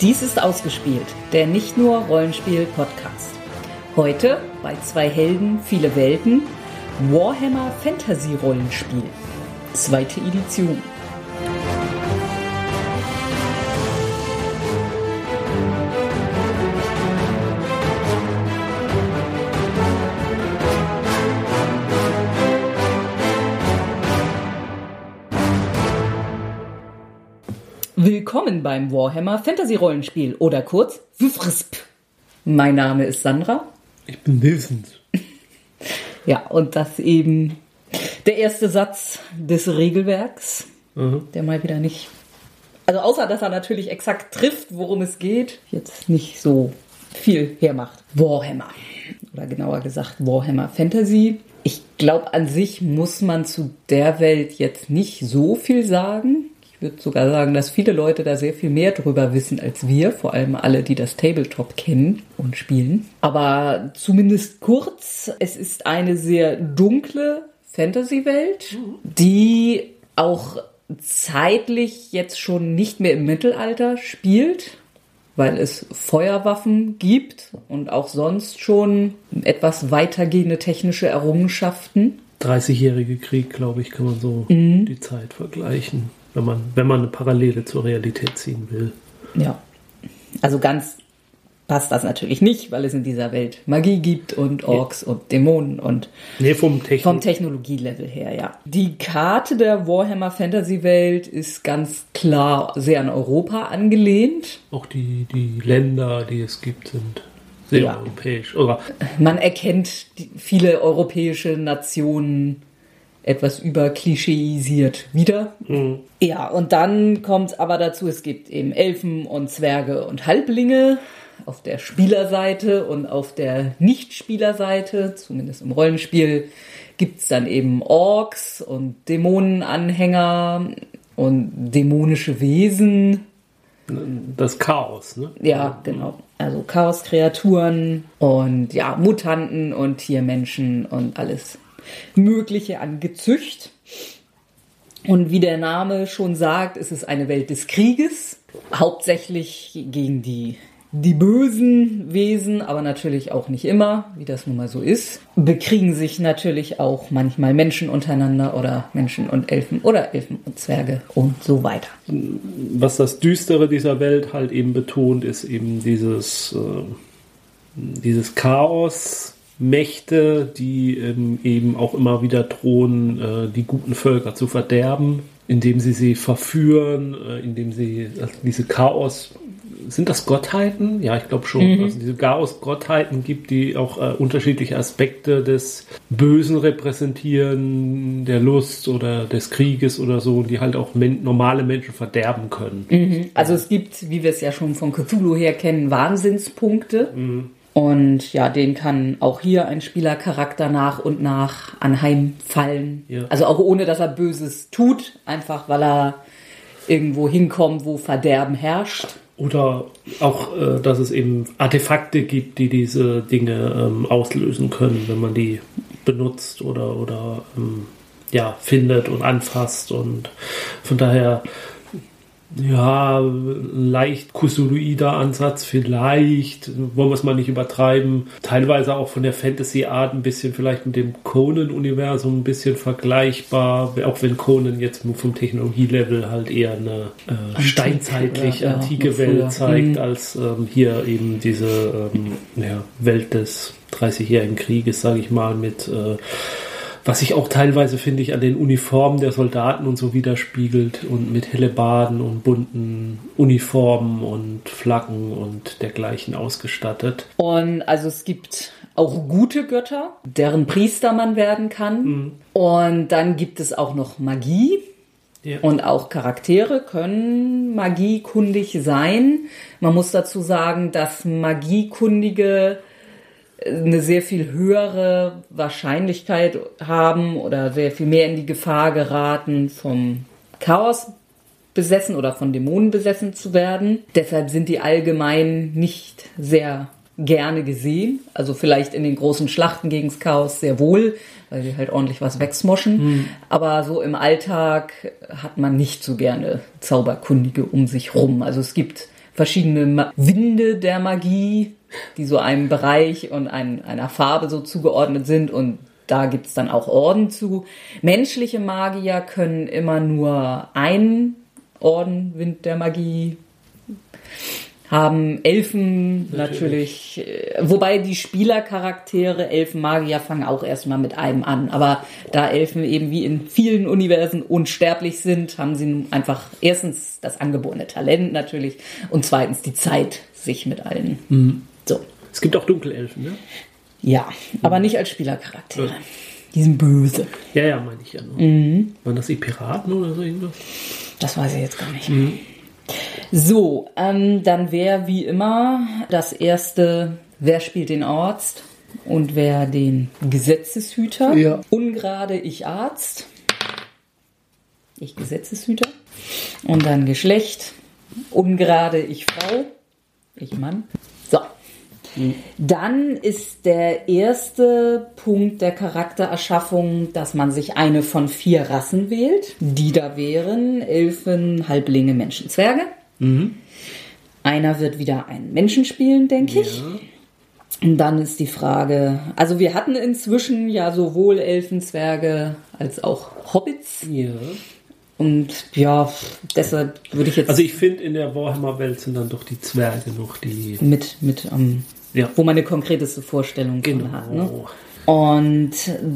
Dies ist ausgespielt, der nicht nur Rollenspiel-Podcast. Heute bei zwei Helden, viele Welten, Warhammer Fantasy Rollenspiel. Zweite Edition. Willkommen beim Warhammer Fantasy Rollenspiel oder kurz WFRSP. Mein Name ist Sandra. Ich bin Vincent. Ja, und das eben der erste Satz des Regelwerks, Mhm. der mal wieder nicht. Also außer dass er natürlich exakt trifft, worum es geht, jetzt nicht so viel hermacht. Warhammer. Oder genauer gesagt Warhammer Fantasy. Ich glaube, an sich muss man zu der Welt jetzt nicht so viel sagen. Ich würde sogar sagen, dass viele Leute da sehr viel mehr drüber wissen als wir, vor allem alle, die das Tabletop kennen und spielen. Aber zumindest kurz, es ist eine sehr dunkle Fantasy-Welt, die auch zeitlich jetzt schon nicht mehr im Mittelalter spielt, weil es Feuerwaffen gibt und auch sonst schon etwas weitergehende technische Errungenschaften. 30-jährige Krieg, glaube ich, kann man so Mhm. die Zeit vergleichen, wenn man, wenn man eine Parallele zur Realität ziehen will. Ja. Also ganz passt das natürlich nicht, weil es in dieser Welt Magie gibt und Orks und Dämonen und Nee, vom Technik. vom Technologielevel her, ja. Die Karte der Warhammer Fantasy Welt ist ganz klar sehr an Europa angelehnt. auch die, die Länder, die es gibt, sind sehr Ja. europäisch. Oder Man erkennt viele europäische Nationen etwas überklischeisiert wieder. Ja, und dann kommt aber dazu, es gibt eben Elfen und Zwerge und Halblinge auf der Spielerseite und auf der Nicht-Spielerseite, zumindest im Rollenspiel, gibt's dann eben Orks und Dämonenanhänger und dämonische Wesen. das Chaos, ne? Ja, genau. Also Chaos-Kreaturen und ja, Mutanten und Tiermenschen und alles Mögliche an Gezücht. Und wie der Name schon sagt, ist es eine Welt des Krieges. Hauptsächlich gegen die, die bösen Wesen, aber natürlich auch nicht immer, wie das nun mal so ist. Bekriegen sich natürlich auch manchmal Menschen untereinander oder Menschen und Elfen oder Elfen und Zwerge und so weiter. Was das Düstere dieser Welt halt eben betont, ist eben dieses, äh, dieses Chaos. Mächte, die ähm, eben auch immer wieder drohen, äh, die guten Völker zu verderben, indem sie sie verführen, äh, indem sie also diese Chaos sind das Gottheiten? Ja, ich glaube schon. Also diese Chaos-Gottheiten gibt, die auch äh, unterschiedliche Aspekte des Bösen repräsentieren, der Lust oder des Krieges oder so, die halt auch men normale Menschen verderben können. Also es gibt, wie wir es ja schon von Cthulhu her kennen, Wahnsinnspunkte. Und ja, den kann auch hier ein Spielercharakter nach und nach anheimfallen. Ja. Also auch ohne, dass er Böses tut, einfach weil er irgendwo hinkommt, wo Verderben herrscht. Oder auch, äh, dass es eben Artefakte gibt, die diese Dinge ähm, auslösen können, wenn man die benutzt oder, oder ähm, ja, findet und anfasst. Und von daher, ja, leicht Cthulhuider Ansatz, vielleicht, wollen wir es mal nicht übertreiben. Teilweise auch von der Fantasy-Art ein bisschen vielleicht mit dem Conan-Universum ein bisschen vergleichbar, auch wenn Conan jetzt vom Technologielevel halt eher eine äh, steinzeitlich ja, antike früher. Welt zeigt, Mhm. als ähm, hier eben diese ähm, ja, Welt des 30-jährigen Krieges, sage ich mal, mit äh, was sich auch teilweise, finde ich, an den Uniformen der Soldaten und so widerspiegelt und mit Hellebarden und bunten Uniformen und Flaggen und dergleichen ausgestattet. Und also es gibt auch gute Götter, deren Priester man werden kann. Und dann gibt es auch noch Magie. Ja. Und auch Charaktere können magiekundig sein. Man muss dazu sagen, dass Magiekundige eine sehr viel höhere Wahrscheinlichkeit haben oder sehr viel mehr in die Gefahr geraten, vom Chaos besessen oder von Dämonen besessen zu werden. Deshalb sind die allgemein nicht sehr gerne gesehen. Also vielleicht in den großen Schlachten gegen das Chaos sehr wohl, weil sie halt ordentlich was wegsmoschen. Aber so im Alltag hat man nicht so gerne Zauberkundige um sich rum. Also es gibt verschiedene Ma Winde der Magie, die so einem Bereich und ein, einer Farbe so zugeordnet sind und da gibt's dann auch Orden zu. Menschliche Magier können immer nur einen Orden Wind der Magie haben Elfen natürlich, äh, wobei die Spielercharaktere, Elfen, Magier fangen auch erstmal mit einem an. Aber da Elfen eben wie in vielen Universen unsterblich sind, haben sie einfach erstens das angeborene Talent natürlich und zweitens die Zeit, sich mit allen. Mhm. So. Es gibt auch Dunkelelfen, ne? Ja, aber nicht als Spielercharaktere. Die sind böse. Ja, ja, meine ich ja nur. Mhm. Waren das die Piraten oder so irgendwas? Das weiß ich jetzt gar nicht. So, ähm, dann wäre wie immer das erste, wer spielt den Arzt und wer den Gesetzeshüter. Ja. Ungerade ich Arzt. Ich Gesetzeshüter. Und dann Geschlecht. Ungerade ich Frau. Ich Mann. Dann ist der erste Punkt der Charaktererschaffung, dass man sich eine von vier Rassen wählt. Die da wären Elfen, Halblinge, Menschen, Zwerge. Einer wird wieder einen Menschen spielen, denke ich. Und dann ist die Frage, also wir hatten inzwischen ja sowohl Elfen, Zwerge als auch Hobbits. Ja. Und ja, deshalb würde ich jetzt Also ich finde, in der Warhammer-Welt sind dann doch die Zwerge noch die... mit, mit am Ja. wo man eine konkreteste Vorstellung von Genau. hat. Ne? Und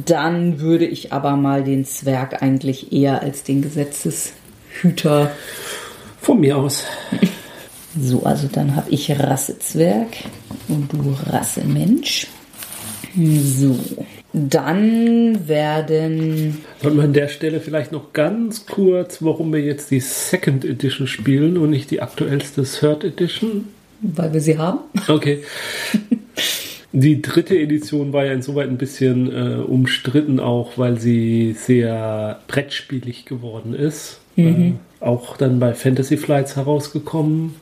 dann würde ich aber mal den Zwerg eigentlich eher als den Gesetzeshüter. Von mir aus. So, also dann habe ich Rasse Zwerg und du Rasse Mensch. So, dann werden Sollten wir an der Stelle vielleicht noch ganz kurz, warum wir jetzt die Second Edition spielen und nicht die aktuellste Third Edition? Weil wir sie haben. Okay. Die dritte Edition war ja insoweit ein bisschen äh, umstritten, auch weil sie sehr brettspielig geworden ist. Äh, auch dann bei Fantasy Flights herausgekommen,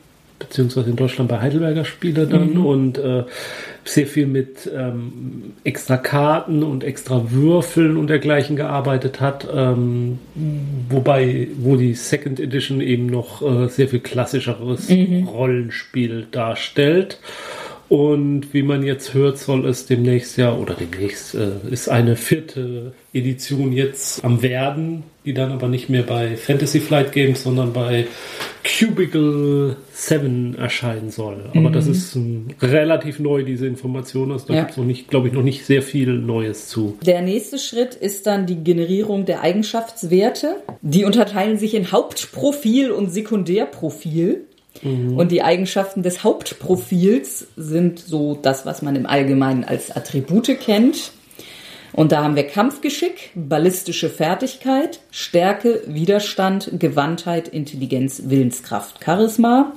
beziehungsweise in Deutschland bei Heidelberger Spiele dann und äh, sehr viel mit ähm, extra Karten und extra Würfeln und dergleichen gearbeitet hat, ähm, wobei, wo die Second Edition eben noch äh, sehr viel klassischeres Rollenspiel darstellt. Und wie man jetzt hört, soll es demnächst ja, oder demnächst äh, ist eine vierte Edition jetzt am Werden, die dann aber nicht mehr bei Fantasy Flight Games, sondern bei Cubicle 7 erscheinen soll. Aber das ist ähm, relativ neu, diese Information. Also da Ja. gibt es noch nicht, glaube ich, noch nicht sehr viel Neues zu. Der nächste Schritt ist dann die Generierung der Eigenschaftswerte. Die unterteilen sich in Hauptprofil und Sekundärprofil. Und die Eigenschaften des Hauptprofils sind so das, was man im Allgemeinen als Attribute kennt. Und da haben wir Kampfgeschick, ballistische Fertigkeit, Stärke, Widerstand, Gewandtheit, Intelligenz, Willenskraft, Charisma.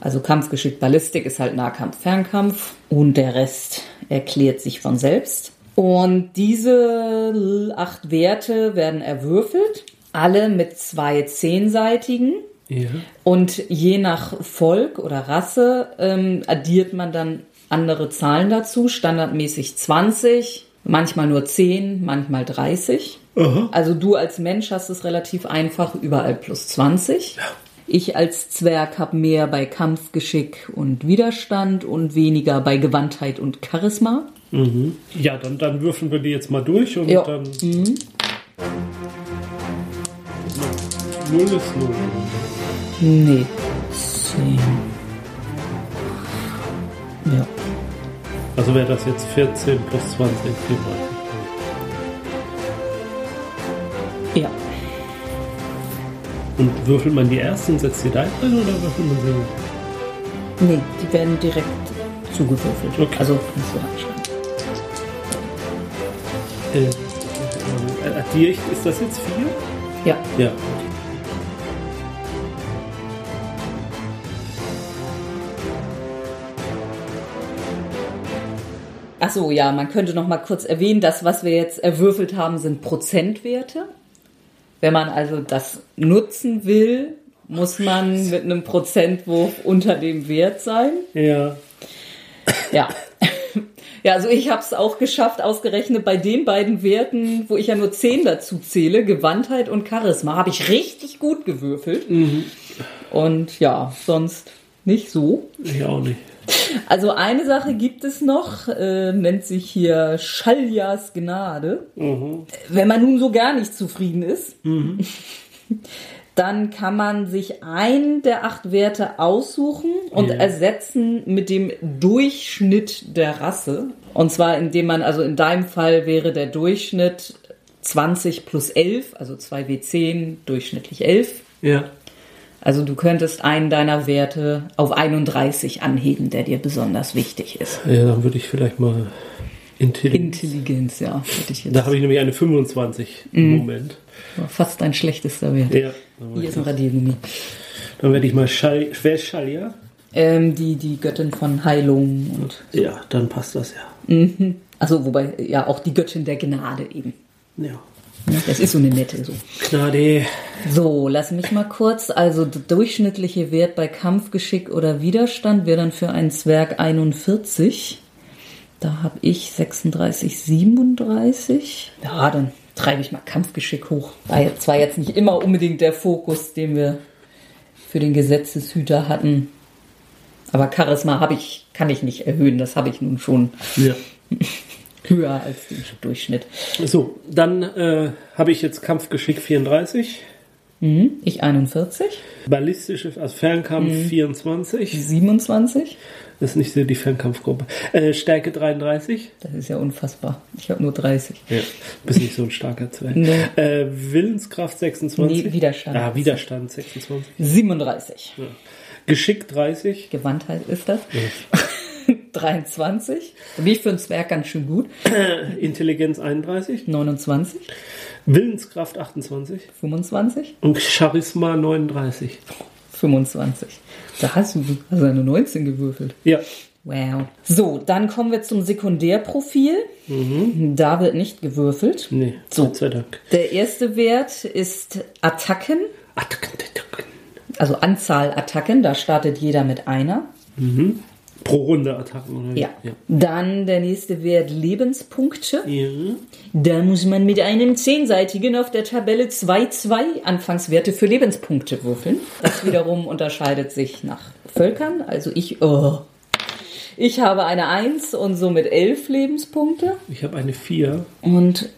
Also Kampfgeschick, Ballistik ist halt Nahkampf, Fernkampf und der Rest erklärt sich von selbst. Und diese acht Werte werden erwürfelt, alle mit zwei zehnseitigen. Ja. Und je nach Volk oder Rasse ähm, addiert man dann andere Zahlen dazu, standardmäßig 20, manchmal nur 10, manchmal 30. Also du als Mensch hast es relativ einfach, überall plus 20. Ich als Zwerg habe mehr bei Kampfgeschick und Widerstand und weniger bei Gewandtheit und Charisma. Ja, dann, dann würfeln wir die jetzt mal durch und Ja. dann. Null ist null. Nee. 10. Ja. Also wäre das jetzt 14 plus 20, 34. Ja. Und würfelt man die ersten, setzt die da drin oder würfelt man sie? Nee, die werden direkt zugewürfelt. Okay. Also nicht so anschreiben. Äh, äh, addiere ich, ist das jetzt 4? Ja. Ja. So, ja, man könnte noch mal kurz erwähnen, das, was wir jetzt erwürfelt haben, sind Prozentwerte. Wenn man also das nutzen will, muss man mit einem Prozentwurf unter dem Wert sein. Ja. Ja. Ja, also ich habe es auch geschafft, ausgerechnet bei den beiden Werten, wo ich ja nur 10 dazu zähle, Gewandtheit und Charisma, habe ich richtig gut gewürfelt. Und ja, sonst Nicht so. Ich auch nicht. Also eine Sache gibt es noch, äh, nennt sich hier Schaljas Gnade. Wenn man nun so gar nicht zufrieden ist, dann kann man sich einen der acht Werte aussuchen und Ja. ersetzen mit dem Durchschnitt der Rasse. Und zwar indem man, also in deinem Fall wäre der Durchschnitt 20 plus 11, also 2W10, durchschnittlich 11. Ja. Also du könntest einen deiner Werte auf 31 anheben, der dir besonders wichtig ist. Ja, dann würde ich vielleicht mal Intelligenz. Intelligenz, ja, hätte ich jetzt. Da habe ich nämlich eine 25 im Moment. War fast dein schlechtester Wert. Ja. Hier ist ein Radiergummi. dann werde ich mal Schall. Wer ist Schalja? Ähm, die, die Göttin von Heilung und. Ja, dann passt das ja. Also, wobei, ja, auch die Göttin der Gnade eben. Ja. Ne? Das ist so eine nette so. Gnade. So, lass mich mal kurz. Also, der durchschnittliche Wert bei Kampfgeschick oder Widerstand wäre dann für einen Zwerg 41. Da habe ich 36, 37. Ja, dann treibe ich mal Kampfgeschick hoch. War jetzt zwar jetzt nicht immer unbedingt der Fokus, den wir für den Gesetzeshüter hatten. Aber Charisma habe ich, kann ich nicht erhöhen. Das habe ich nun schon Ja. höher als den Durchschnitt. So, dann äh, habe ich jetzt Kampfgeschick 34, Mhm. Ich 41, ballistische, also Fernkampf 24. 27. Das ist nicht so die Fernkampfgruppe. Äh, Stärke 33. Das ist ja unfassbar. Ich habe nur 30. Ja. Bist nicht so ein starker Zwerg. Nee. Äh, Willenskraft 26. Nee, Widerstand. Ah, Widerstand 26. 37. Ja. Geschick 30. Gewandtheit ist das. 23. Da bin ich für einen Zwerg ganz schön gut. Intelligenz 31. 29. Willenskraft 28. 25. Und Charisma 39. 25. Da hast du also eine 19 gewürfelt. Ja. Wow. So, dann kommen wir zum Sekundärprofil. Da wird nicht gewürfelt. Nee, So. Gott sei Dank. Der erste Wert ist Attacken, Attacken, Attacken. also Anzahl Attacken. Da startet jeder mit einer. Pro Runde Attacken, oder? Ja. ja. Dann der nächste Wert Lebenspunkte. Ja. Da muss man mit einem zehnseitigen auf der Tabelle 2-2 Anfangswerte für Lebenspunkte würfeln. Das wiederum unterscheidet sich nach Völkern. Also ich, oh, ich habe eine 1 und somit 11 Lebenspunkte Ich habe eine 4. und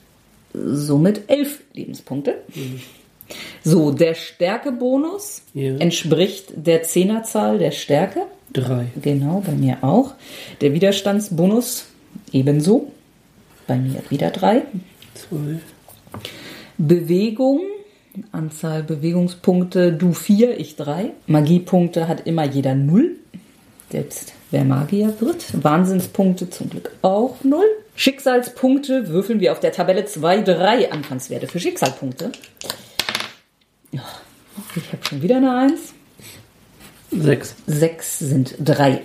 somit 11 Lebenspunkte. So, der Stärkebonus Ja. entspricht der Zehnerzahl der Stärke. 3. Genau, bei mir auch. Der Widerstandsbonus ebenso. Bei mir wieder drei. 2. Bewegung, Anzahl Bewegungspunkte, du vier, ich drei. Magiepunkte hat immer jeder null. Selbst wer Magier wird. Wahnsinnspunkte zum Glück auch null. Schicksalspunkte würfeln wir auf der Tabelle 2, 3 Anfangswerte für Schicksalpunkte. Ja, Ich habe schon wieder eine 1. 6. 6 sind 3.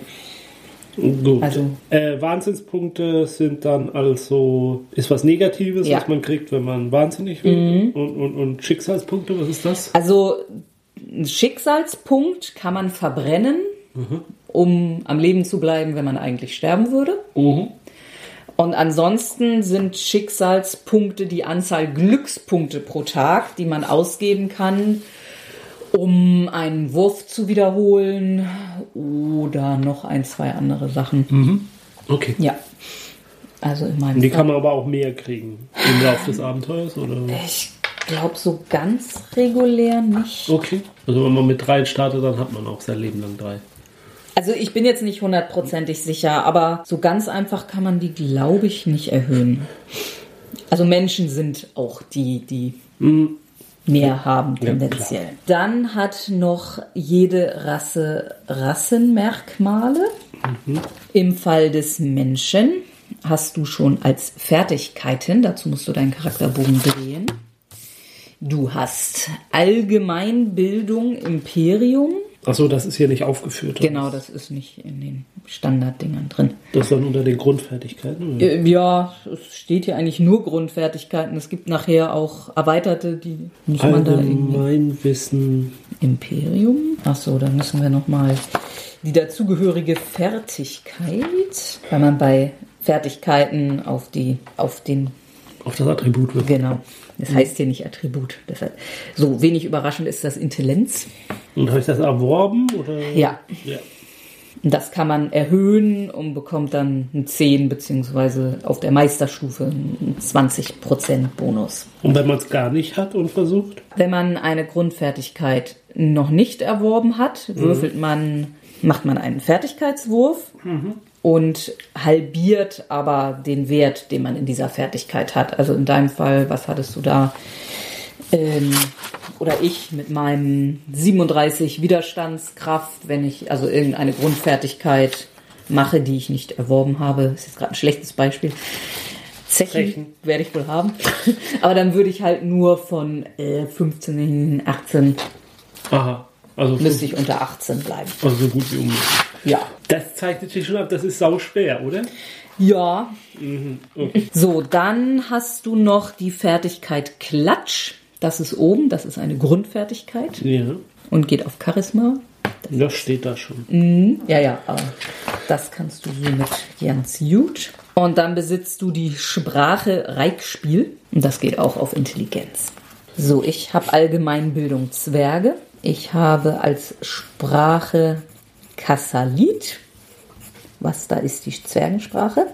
Gut. Also- äh, Wahnsinnspunkte sind dann also, ist was Negatives, Ja. Mhm. was man kriegt, wenn man wahnsinnig wird. Und, und, und Schicksalspunkte, was ist das? Also ein Schicksalspunkt kann man verbrennen, um am Leben zu bleiben, wenn man eigentlich sterben würde. Und ansonsten sind Schicksalspunkte die Anzahl Glückspunkte pro Tag, die man ausgeben kann, um einen Wurf zu wiederholen oder noch ein, zwei andere Sachen. Okay. Ja. Also in meinem Die Fall. kann man aber auch mehr kriegen im Laufe des Abenteuers, oder? Ich glaube so ganz regulär nicht. Okay. Also wenn man mit drei startet, dann hat man auch sein Leben lang drei. Also ich bin jetzt nicht hundertprozentig sicher, aber so ganz einfach kann man die, glaube ich, nicht erhöhen. Also Menschen sind auch die, die mehr haben tendenziell. Dann hat noch jede Rasse Rassenmerkmale. Im Fall des Menschen hast du schon als Fertigkeiten, dazu musst du deinen Charakterbogen drehen. Du hast Allgemeinbildung Imperium. Achso, das ist hier nicht aufgeführt. oder? Genau, das ist nicht in den Standarddingern drin. Das ist dann unter den Grundfertigkeiten. Oder? Äh, Ja, es steht hier eigentlich nur Grundfertigkeiten. Es gibt nachher auch erweiterte, die muss man da. Allgemeinwissen. Imperium. Ach so, dann müssen wir nochmal die dazugehörige Fertigkeit, weil man bei Fertigkeiten auf die, auf den, Auf das Attribut wird. genau. Das heißt hier nicht Attribut. Deshalb, so wenig überraschend ist das Intelligenz. Und habe ich das erworben? Oder? Ja. ja. Das kann man erhöhen und bekommt dann einen 10 beziehungsweise auf der Meisterstufe einen 20% Bonus. Und wenn man es gar nicht hat und versucht? Wenn man eine Grundfertigkeit noch nicht erworben hat, würfelt man, macht man einen Fertigkeitswurf und halbiert aber den Wert, den man in dieser Fertigkeit hat. Also in deinem Fall, was hattest du da? Ähm, oder ich mit meinem 37 Widerstandskraft, wenn ich also irgendeine Grundfertigkeit mache, die ich nicht erworben habe, ist jetzt gerade ein schlechtes Beispiel. Zechen, Zechen. werde ich wohl haben. Aber dann würde ich halt nur von äh, 15, 18 Aha. Also, müsste ich unter 18 bleiben. also so gut wie unmöglich. Ja. Das zeichnet sich schon ab, das ist sau schwer, oder? Ja. Okay. So, dann hast du noch die Fertigkeit Klatsch. Das ist oben, das ist eine Grundfertigkeit Ja, und geht auf Charisma. das steht da schon. Ja, ja, aber das kannst du somit ganz gut. Und dann besitzt du die Sprache Reikspiel und das geht auch auf Intelligenz. So, ich habe Allgemeinbildung Zwerge. Ich habe als Sprache Kassalit. Was da ist die Zwergensprache.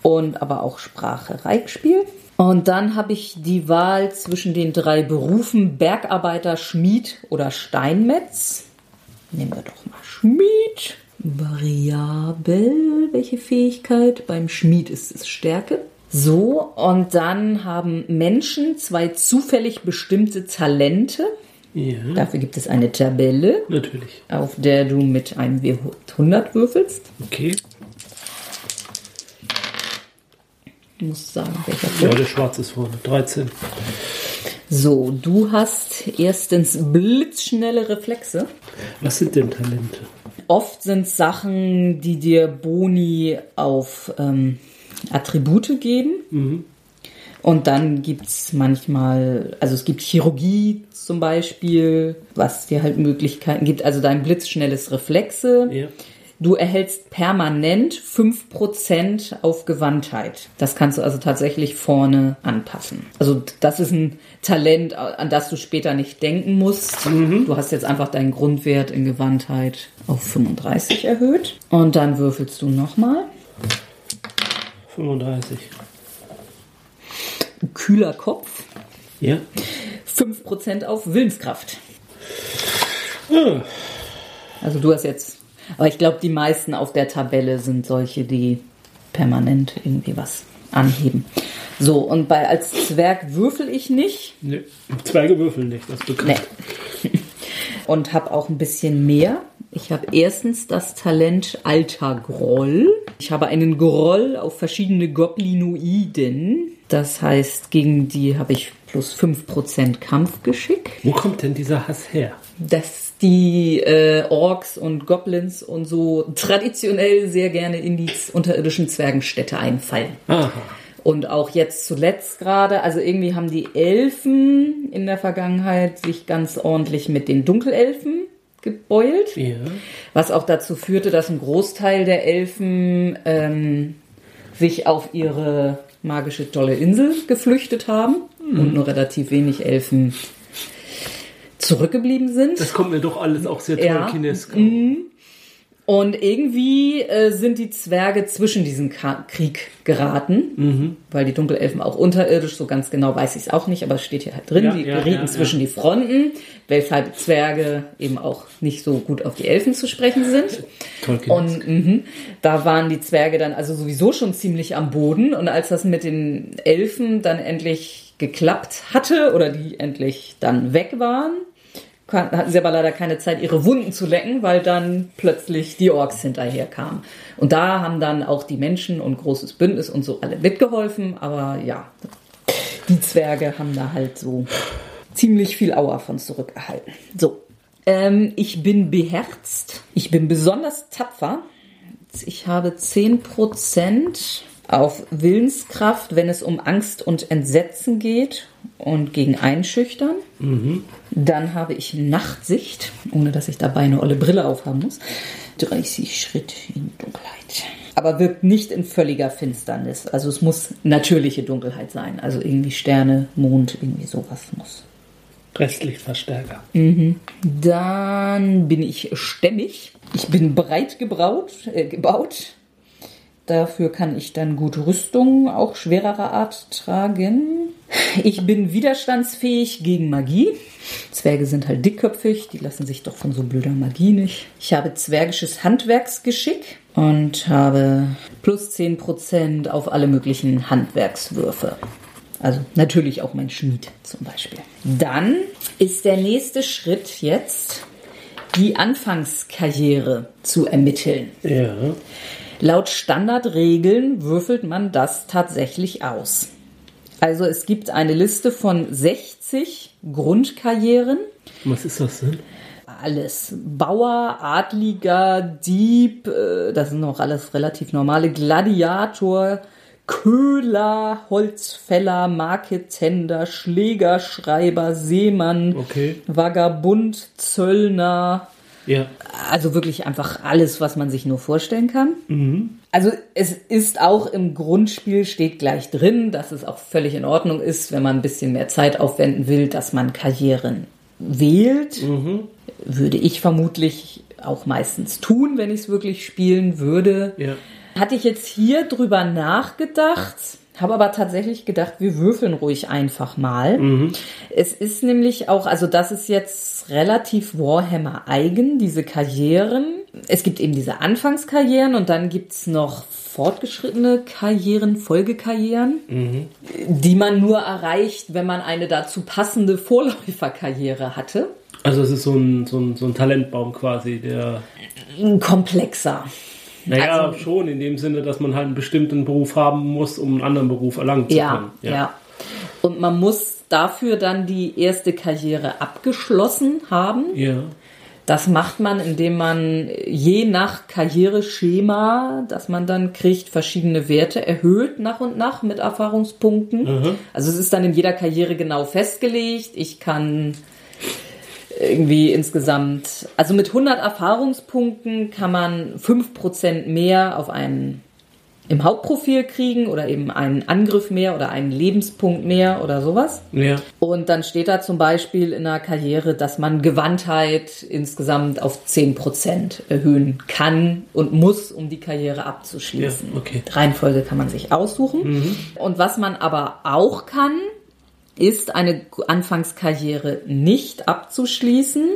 Und aber auch Sprache Reikspiel. Und dann habe ich die Wahl zwischen den drei Berufen Bergarbeiter, Schmied oder Steinmetz. Nehmen wir doch mal Schmied. Variabel, welche Fähigkeit? Beim Schmied ist es Stärke. So, und dann haben Menschen zwei zufällig bestimmte Talente. Ja, Dafür gibt es eine Tabelle, natürlich. auf der du mit einem W100 würfelst. Okay. Du musst sagen, welcher Ja, der Schwarz ist vorne. 13. So, du hast erstens blitzschnelle Reflexe. Was sind denn Talente? Oft sind es Sachen, die dir Boni auf ähm, Attribute geben. Und dann gibt es manchmal, also es gibt Chirurgie zum Beispiel, was dir halt Möglichkeiten gibt. Also dein blitzschnelles Reflexe. Ja. Du erhältst permanent 5% auf Gewandtheit. Das kannst du also tatsächlich vorne anpassen. Also das ist ein Talent, an das du später nicht denken musst. Du hast jetzt einfach deinen Grundwert in Gewandtheit auf 35 erhöht. Und dann würfelst du nochmal. 35. Kühler Kopf. Ja. 5% auf Willenskraft. Ah, Also du hast jetzt, aber ich glaube, die meisten auf der Tabelle sind solche, die permanent irgendwie was anheben. So, und bei als Zwerg würfel ich nicht. ne. Zwerge würfeln nicht, das bekannt. Nee. Und habe auch ein bisschen mehr. Ich habe erstens das Talent Alter Groll. Ich habe einen Groll auf verschiedene Goblinoiden. Das heißt, gegen die habe ich plus 5% Kampfgeschick. Wo kommt denn dieser Hass her? dass die äh, Orks und Goblins und so traditionell sehr gerne in die unterirdischen Zwergenstädte einfallen. Aha. Und auch jetzt zuletzt gerade, also irgendwie haben die Elfen in der Vergangenheit sich ganz ordentlich mit den Dunkelelfen gebeult, Ja. was auch dazu führte, dass ein Großteil der Elfen ähm, sich auf ihre magische tolle Insel geflüchtet haben und nur relativ wenig Elfen zurückgeblieben sind. Das kommt mir doch alles auch sehr Ja. Tolkienesk. Und irgendwie äh, sind die Zwerge zwischen diesen Ka Krieg geraten, weil die Dunkelelfen auch unterirdisch, so ganz genau weiß ich es auch nicht, aber es steht hier halt drin, Ja, die ja, gerieten ja, zwischen die Fronten, weshalb Zwerge eben auch nicht so gut auf die Elfen zu sprechen sind. Tolkienesk. Und mhm, da waren die Zwerge dann also sowieso schon ziemlich am Boden. Und als das mit den Elfen dann endlich geklappt hatte oder die endlich dann weg waren, hatten sie aber leider keine Zeit, ihre Wunden zu lecken, weil dann plötzlich die Orks hinterher kamen. Und da haben dann auch die Menschen und großes Bündnis und so alle mitgeholfen. Aber ja, die Zwerge haben da halt so ziemlich viel Aua von zurückerhalten. So, ähm, ich bin beherzt. Ich bin besonders tapfer. Ich habe 10% auf Willenskraft, wenn es um Angst und Entsetzen geht und gegen Einschüchtern. Dann habe ich Nachtsicht, ohne dass ich dabei eine olle Brille aufhaben muss. 30 Schritt in Dunkelheit. Aber wirkt nicht in völliger Finsternis. Also es muss natürliche Dunkelheit sein. Also irgendwie Sterne, Mond, irgendwie sowas muss Restlichtverstärker. Dann bin ich stämmig. Ich bin breit gebraut, äh, gebaut. Dafür kann ich dann gut Rüstung auch schwererer Art tragen. Ich bin widerstandsfähig gegen Magie. Zwerge sind halt dickköpfig, die lassen sich doch von so blöder Magie nicht. Ich habe zwergisches Handwerksgeschick und habe plus 10% auf alle möglichen Handwerkswürfe. Also natürlich auch mein Schmied zum Beispiel. Dann ist der nächste Schritt jetzt, die Anfangskarriere zu ermitteln. Ja. Laut Standardregeln würfelt man das tatsächlich aus. Also es gibt eine Liste von 60 Grundkarrieren. Was ist das denn? Alles. Bauer, Adliger, Dieb, äh, das sind noch alles relativ normale. Gladiator, Köhler, Holzfäller, Marketender, Schlägerschreiber, Seemann, Okay. Vagabund, Zöllner, Ja. also wirklich einfach alles, was man sich nur vorstellen kann. Also es ist auch im Grundspiel steht gleich drin, dass es auch völlig in Ordnung ist, wenn man ein bisschen mehr Zeit aufwenden will, dass man Karrieren wählt. Würde ich vermutlich auch meistens tun, wenn ich es wirklich spielen würde. Ja. Hatte ich jetzt hier drüber nachgedacht, habe aber tatsächlich gedacht, wir würfeln ruhig einfach mal. Es ist nämlich auch, also das ist jetzt relativ Warhammer eigen, diese Karrieren. Es gibt eben diese Anfangskarrieren und dann gibt's noch fortgeschrittene Karrieren, Folgekarrieren, die man nur erreicht, wenn man eine dazu passende Vorläuferkarriere hatte. Also es ist so ein, so ein, so ein Talentbaum quasi, der. Komplexer. Naja, Also- schon in dem Sinne, dass man halt einen bestimmten Beruf haben muss, um einen anderen Beruf erlangen zu Ja, können. ja, Und man muss dafür dann die erste Karriere abgeschlossen haben. Ja. Das macht man, indem man je nach Karriereschema, das man dann kriegt, verschiedene Werte erhöht nach und nach mit Erfahrungspunkten. Also es ist dann in jeder Karriere genau festgelegt. Ich kann irgendwie insgesamt, also mit 100 Erfahrungspunkten kann man 5% mehr auf einen im Hauptprofil kriegen oder eben einen Angriff mehr oder einen Lebenspunkt mehr oder sowas. Ja. Und dann steht da zum Beispiel in der Karriere, dass man Gewandtheit insgesamt auf 10% erhöhen kann und muss, um die Karriere abzuschließen. Ja, okay. Reihenfolge kann man sich aussuchen. Und was man aber auch kann, ist eine Anfangskarriere nicht abzuschließen,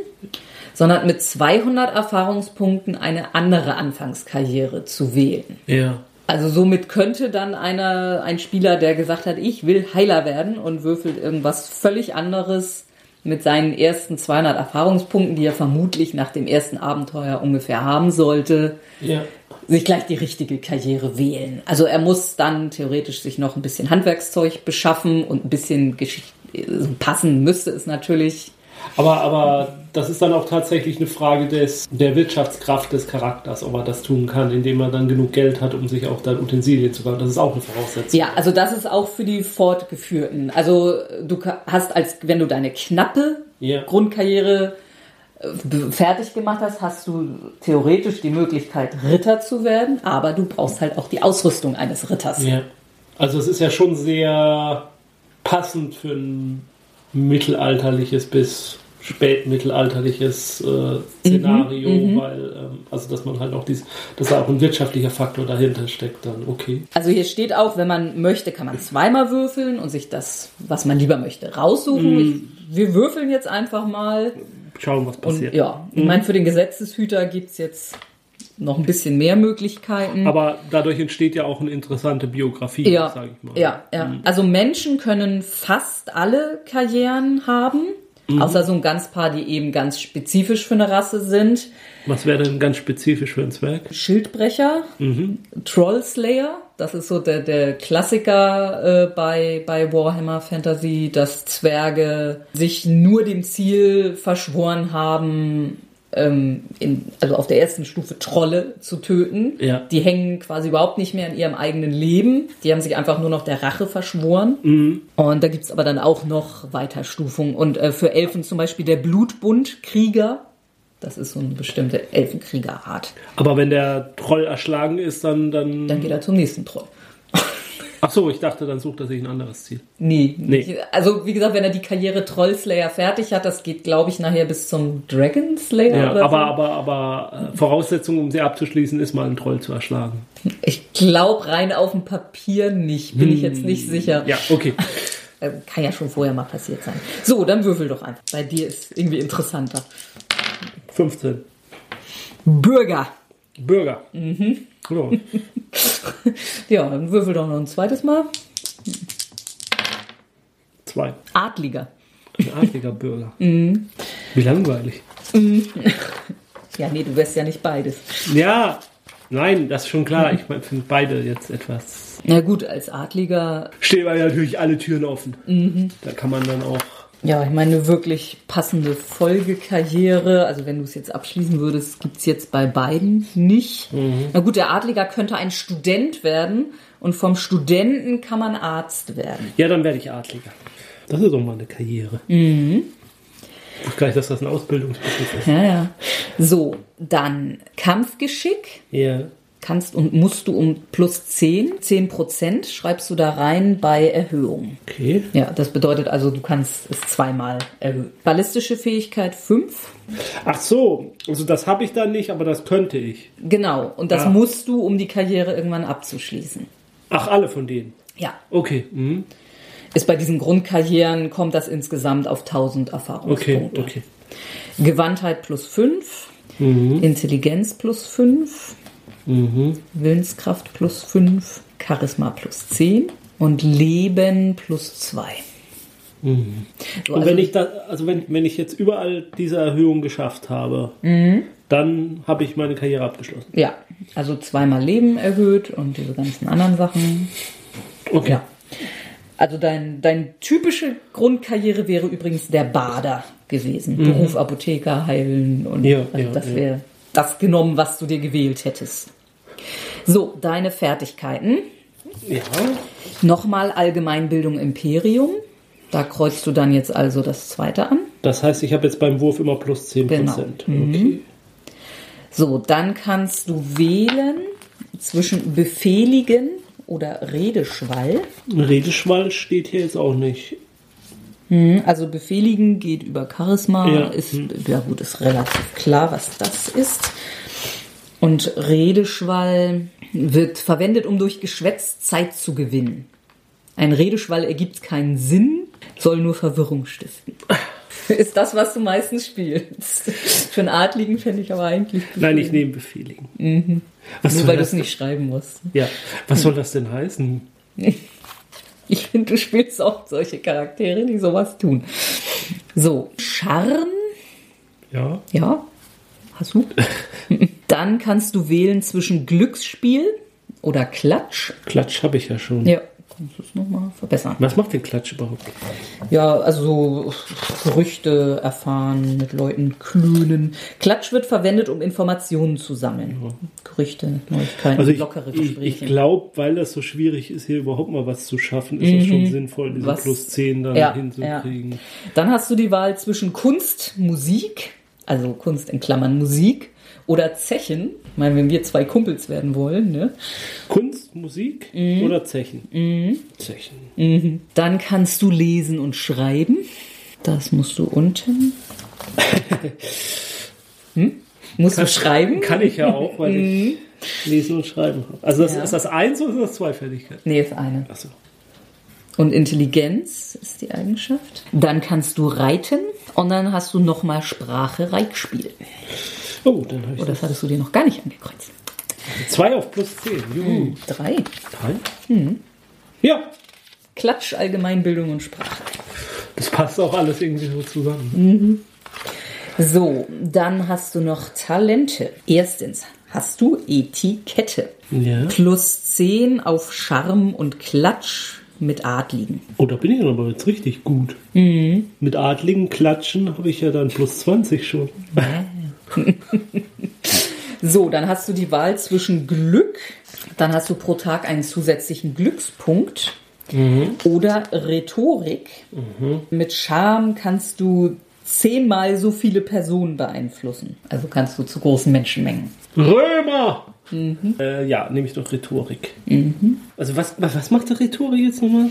sondern mit 200 Erfahrungspunkten eine andere Anfangskarriere zu wählen. Ja. Also somit könnte dann einer, ein Spieler, der gesagt hat, ich will Heiler werden und würfelt irgendwas völlig anderes mit seinen ersten 200 Erfahrungspunkten, die er vermutlich nach dem ersten Abenteuer ungefähr haben sollte, Ja. Sich gleich die richtige Karriere wählen. Also er muss dann theoretisch sich noch ein bisschen Handwerkszeug beschaffen und ein bisschen Geschichte passen müsste es natürlich. Aber, aber das ist dann auch tatsächlich eine Frage des, der Wirtschaftskraft des Charakters, ob er das tun kann, indem er dann genug Geld hat, um sich auch dann Utensilien zu kaufen. Das ist auch eine Voraussetzung. Ja, also das ist auch für die Fortgeführten. Also du hast als, wenn du deine knappe Ja. Grundkarriere fertig gemacht hast, hast du theoretisch die Möglichkeit, Ritter zu werden, aber du brauchst halt auch die Ausrüstung eines Ritters. Ja. Also es ist ja schon sehr passend für ein mittelalterliches bis spätmittelalterliches äh, Szenario, weil ähm, also dass man halt auch dies, dass da auch ein wirtschaftlicher Faktor dahinter steckt, dann okay. Also hier steht auch, wenn man möchte, kann man zweimal würfeln und sich das, was man lieber möchte, raussuchen. Ich, wir würfeln jetzt einfach mal. Schauen, was Und passiert. ja, ich meine, für den Gesetzeshüter gibt's jetzt noch ein bisschen mehr Möglichkeiten. Aber dadurch entsteht ja auch eine interessante Biografie, Ja, sage ich mal. ja, ja. Also Menschen können fast alle Karrieren haben, außer so ein ganz paar, die eben ganz spezifisch für eine Rasse sind. Was wäre denn ganz spezifisch für ein Zwerg? Schildbrecher, Trollslayer, das ist so der, der Klassiker äh, bei, bei Warhammer Fantasy, dass Zwerge sich nur dem Ziel verschworen haben, ähm, in, also auf der ersten Stufe Trolle zu töten. Ja. Die hängen quasi überhaupt nicht mehr an ihrem eigenen Leben. Die haben sich einfach nur noch der Rache verschworen. Und da gibt's aber dann auch noch Weiterstufungen. Und äh, für Elfen zum Beispiel der Blutbundkrieger. Das ist so eine bestimmte Elfenkriegerart. Aber wenn der Troll erschlagen ist, dann, dann, Dann geht er zum nächsten Troll. Ach so, ich dachte, dann sucht er sich ein anderes Ziel. Nee, Nee. Also wie gesagt, wenn er die Karriere Trollslayer fertig hat, das geht, glaube ich, nachher bis zum Dragon Slayer Ja, oder aber, so. aber, aber äh, Voraussetzung, um sie abzuschließen, ist mal einen Troll zu erschlagen. Ich glaube rein auf dem Papier nicht, bin ich jetzt nicht sicher. Ja, okay. Äh, Kann ja schon vorher mal passiert sein. So, dann würfel doch einfach. Bei dir ist irgendwie interessanter. 15. Bürger. Bürger. Mhm. Ja. Ja, dann würfel doch noch ein zweites Mal. Zwei. Adliger. Ein adliger Bürger. Mhm. Wie langweilig. Ja, nee, du wärst ja nicht beides. Ja, nein, das ist schon klar. Ich finde beide jetzt etwas. Na gut, als Adliger, Stehen wir natürlich alle Türen offen. Mhm. Da kann man dann auch. Ja, ich meine, eine wirklich passende Folgekarriere, also wenn du es jetzt abschließen würdest, gibt's jetzt bei beiden nicht. Na gut, der Adliger könnte ein Student werden und vom Studenten kann man Arzt werden. Ja, dann werde ich Adliger. Das ist doch mal eine Karriere. Ich wusste gar nicht, dass das ein Ausbildungsberuf ist. Ja, ja. So, dann Kampfgeschick. Ja. Kannst und musst du um plus 10, 10 Prozent schreibst du da rein bei Erhöhung. Okay. Ja, das bedeutet also, du kannst es zweimal erhöhen. Ballistische Fähigkeit 5. Ach so, also das habe ich dann nicht, aber das könnte ich. Genau. Und das Ah. musst du, um die Karriere irgendwann abzuschließen. Ach, alle von denen. Ja. Okay. Mhm. Ist bei diesen Grundkarrieren, kommt das insgesamt auf 1000 Okay, Erfahrungspunkte. okay. Gewandtheit plus 5. Mhm. Intelligenz plus 5. Willenskraft plus 5. Charisma plus 10. Und Leben plus 2. So, Und also- wenn ich da, also wenn, wenn ich jetzt überall diese Erhöhung geschafft habe, Mhm. dann habe ich meine Karriere abgeschlossen. Ja, also zweimal Leben erhöht und diese ganzen anderen Sachen. Okay. Ja. Also dein, dein typische Grundkarriere wäre übrigens der Bader gewesen. Beruf Apotheker, heilen und Mhm. Ja, also ja, das ja. wäre das genommen, was du dir gewählt hättest. So, deine Fertigkeiten. Ja. Nochmal Allgemeinbildung Imperium. Da kreuzt du dann jetzt also das zweite an. Das heißt, ich habe jetzt beim Wurf immer plus 10 Genau. Prozent. Okay. So, dann kannst du wählen zwischen befehligen oder Redeschwall. Redeschwall steht hier jetzt auch nicht. Also befehligen geht über Charisma, Ja. ist ja gut, ist relativ klar, was das ist. Und Redeschwall wird verwendet, um durch Geschwätz Zeit zu gewinnen. Ein Redeschwall ergibt keinen Sinn, soll nur Verwirrung stiften. Ist das, was du meistens spielst? Für einen Adligen fände ich aber eigentlich. Nein, ich nehme befehligen. Was Nur weil du es nicht schreiben musst. Ja. Was soll das denn heißen? Ich finde, du spielst auch solche Charaktere, die sowas tun. So, Charme Ja. Ja, hast du. Dann kannst du wählen zwischen Glücksspiel oder Klatsch. Klatsch habe ich ja schon. Ja, kannst du es nochmal verbessern. Was macht denn Klatsch überhaupt? Ja, also so Gerüchte erfahren, mit Leuten klönen. Klatsch wird verwendet, um Informationen zu sammeln. Gerüchte, Neuigkeiten, Also ich, lockere ich, Gespräche. ich glaube, weil das so schwierig ist, hier überhaupt mal was zu schaffen, ist es schon sinnvoll, diese Mhm. Was- plus 10 dann Ja, hinzukriegen. Dann hast du die Wahl zwischen Kunst, Musik, also Kunst in Klammern Musik, oder Zechen. Ich meine, wenn wir zwei Kumpels werden wollen, ne? Kunst, Musik Mhm. oder Zechen? Zechen. Dann kannst du lesen und schreiben. Das musst du unten. Hm? Musst du schreiben? Kann ich ja auch, weil ich lesen und schreiben habe. Also das, Ja. ist das eins oder ist das zwei Fertigkeiten? Nee, ist eine. Achso. Und Intelligenz ist die Eigenschaft. Dann kannst du reiten und dann hast du nochmal Sprache Reitspiel. Oh, dann habe ich Oh, das hattest du dir noch gar nicht angekreuzt. zwei auf plus 10. Juhu. Drei. Drei? Hm. Ja, Klatsch, Allgemeinbildung und Sprache. das passt auch alles irgendwie so zusammen. So, dann hast du noch Talente. Erstens hast du Etikette. Ja. Plus 10 auf Charme und Klatsch mit Adligen. Oh, da bin ich aber jetzt richtig gut. Mhm. Mit adligen Klatschen habe ich ja dann plus 20 schon. So, dann hast du die Wahl zwischen Glück, dann hast du pro Tag einen zusätzlichen Glückspunkt oder Rhetorik. Mit Charme kannst du zehnmal so viele Personen beeinflussen. Also kannst du zu großen Menschenmengen. Römer! Äh, ja, nehme ich doch Rhetorik. Also was, was macht der Rhetorik jetzt nochmal?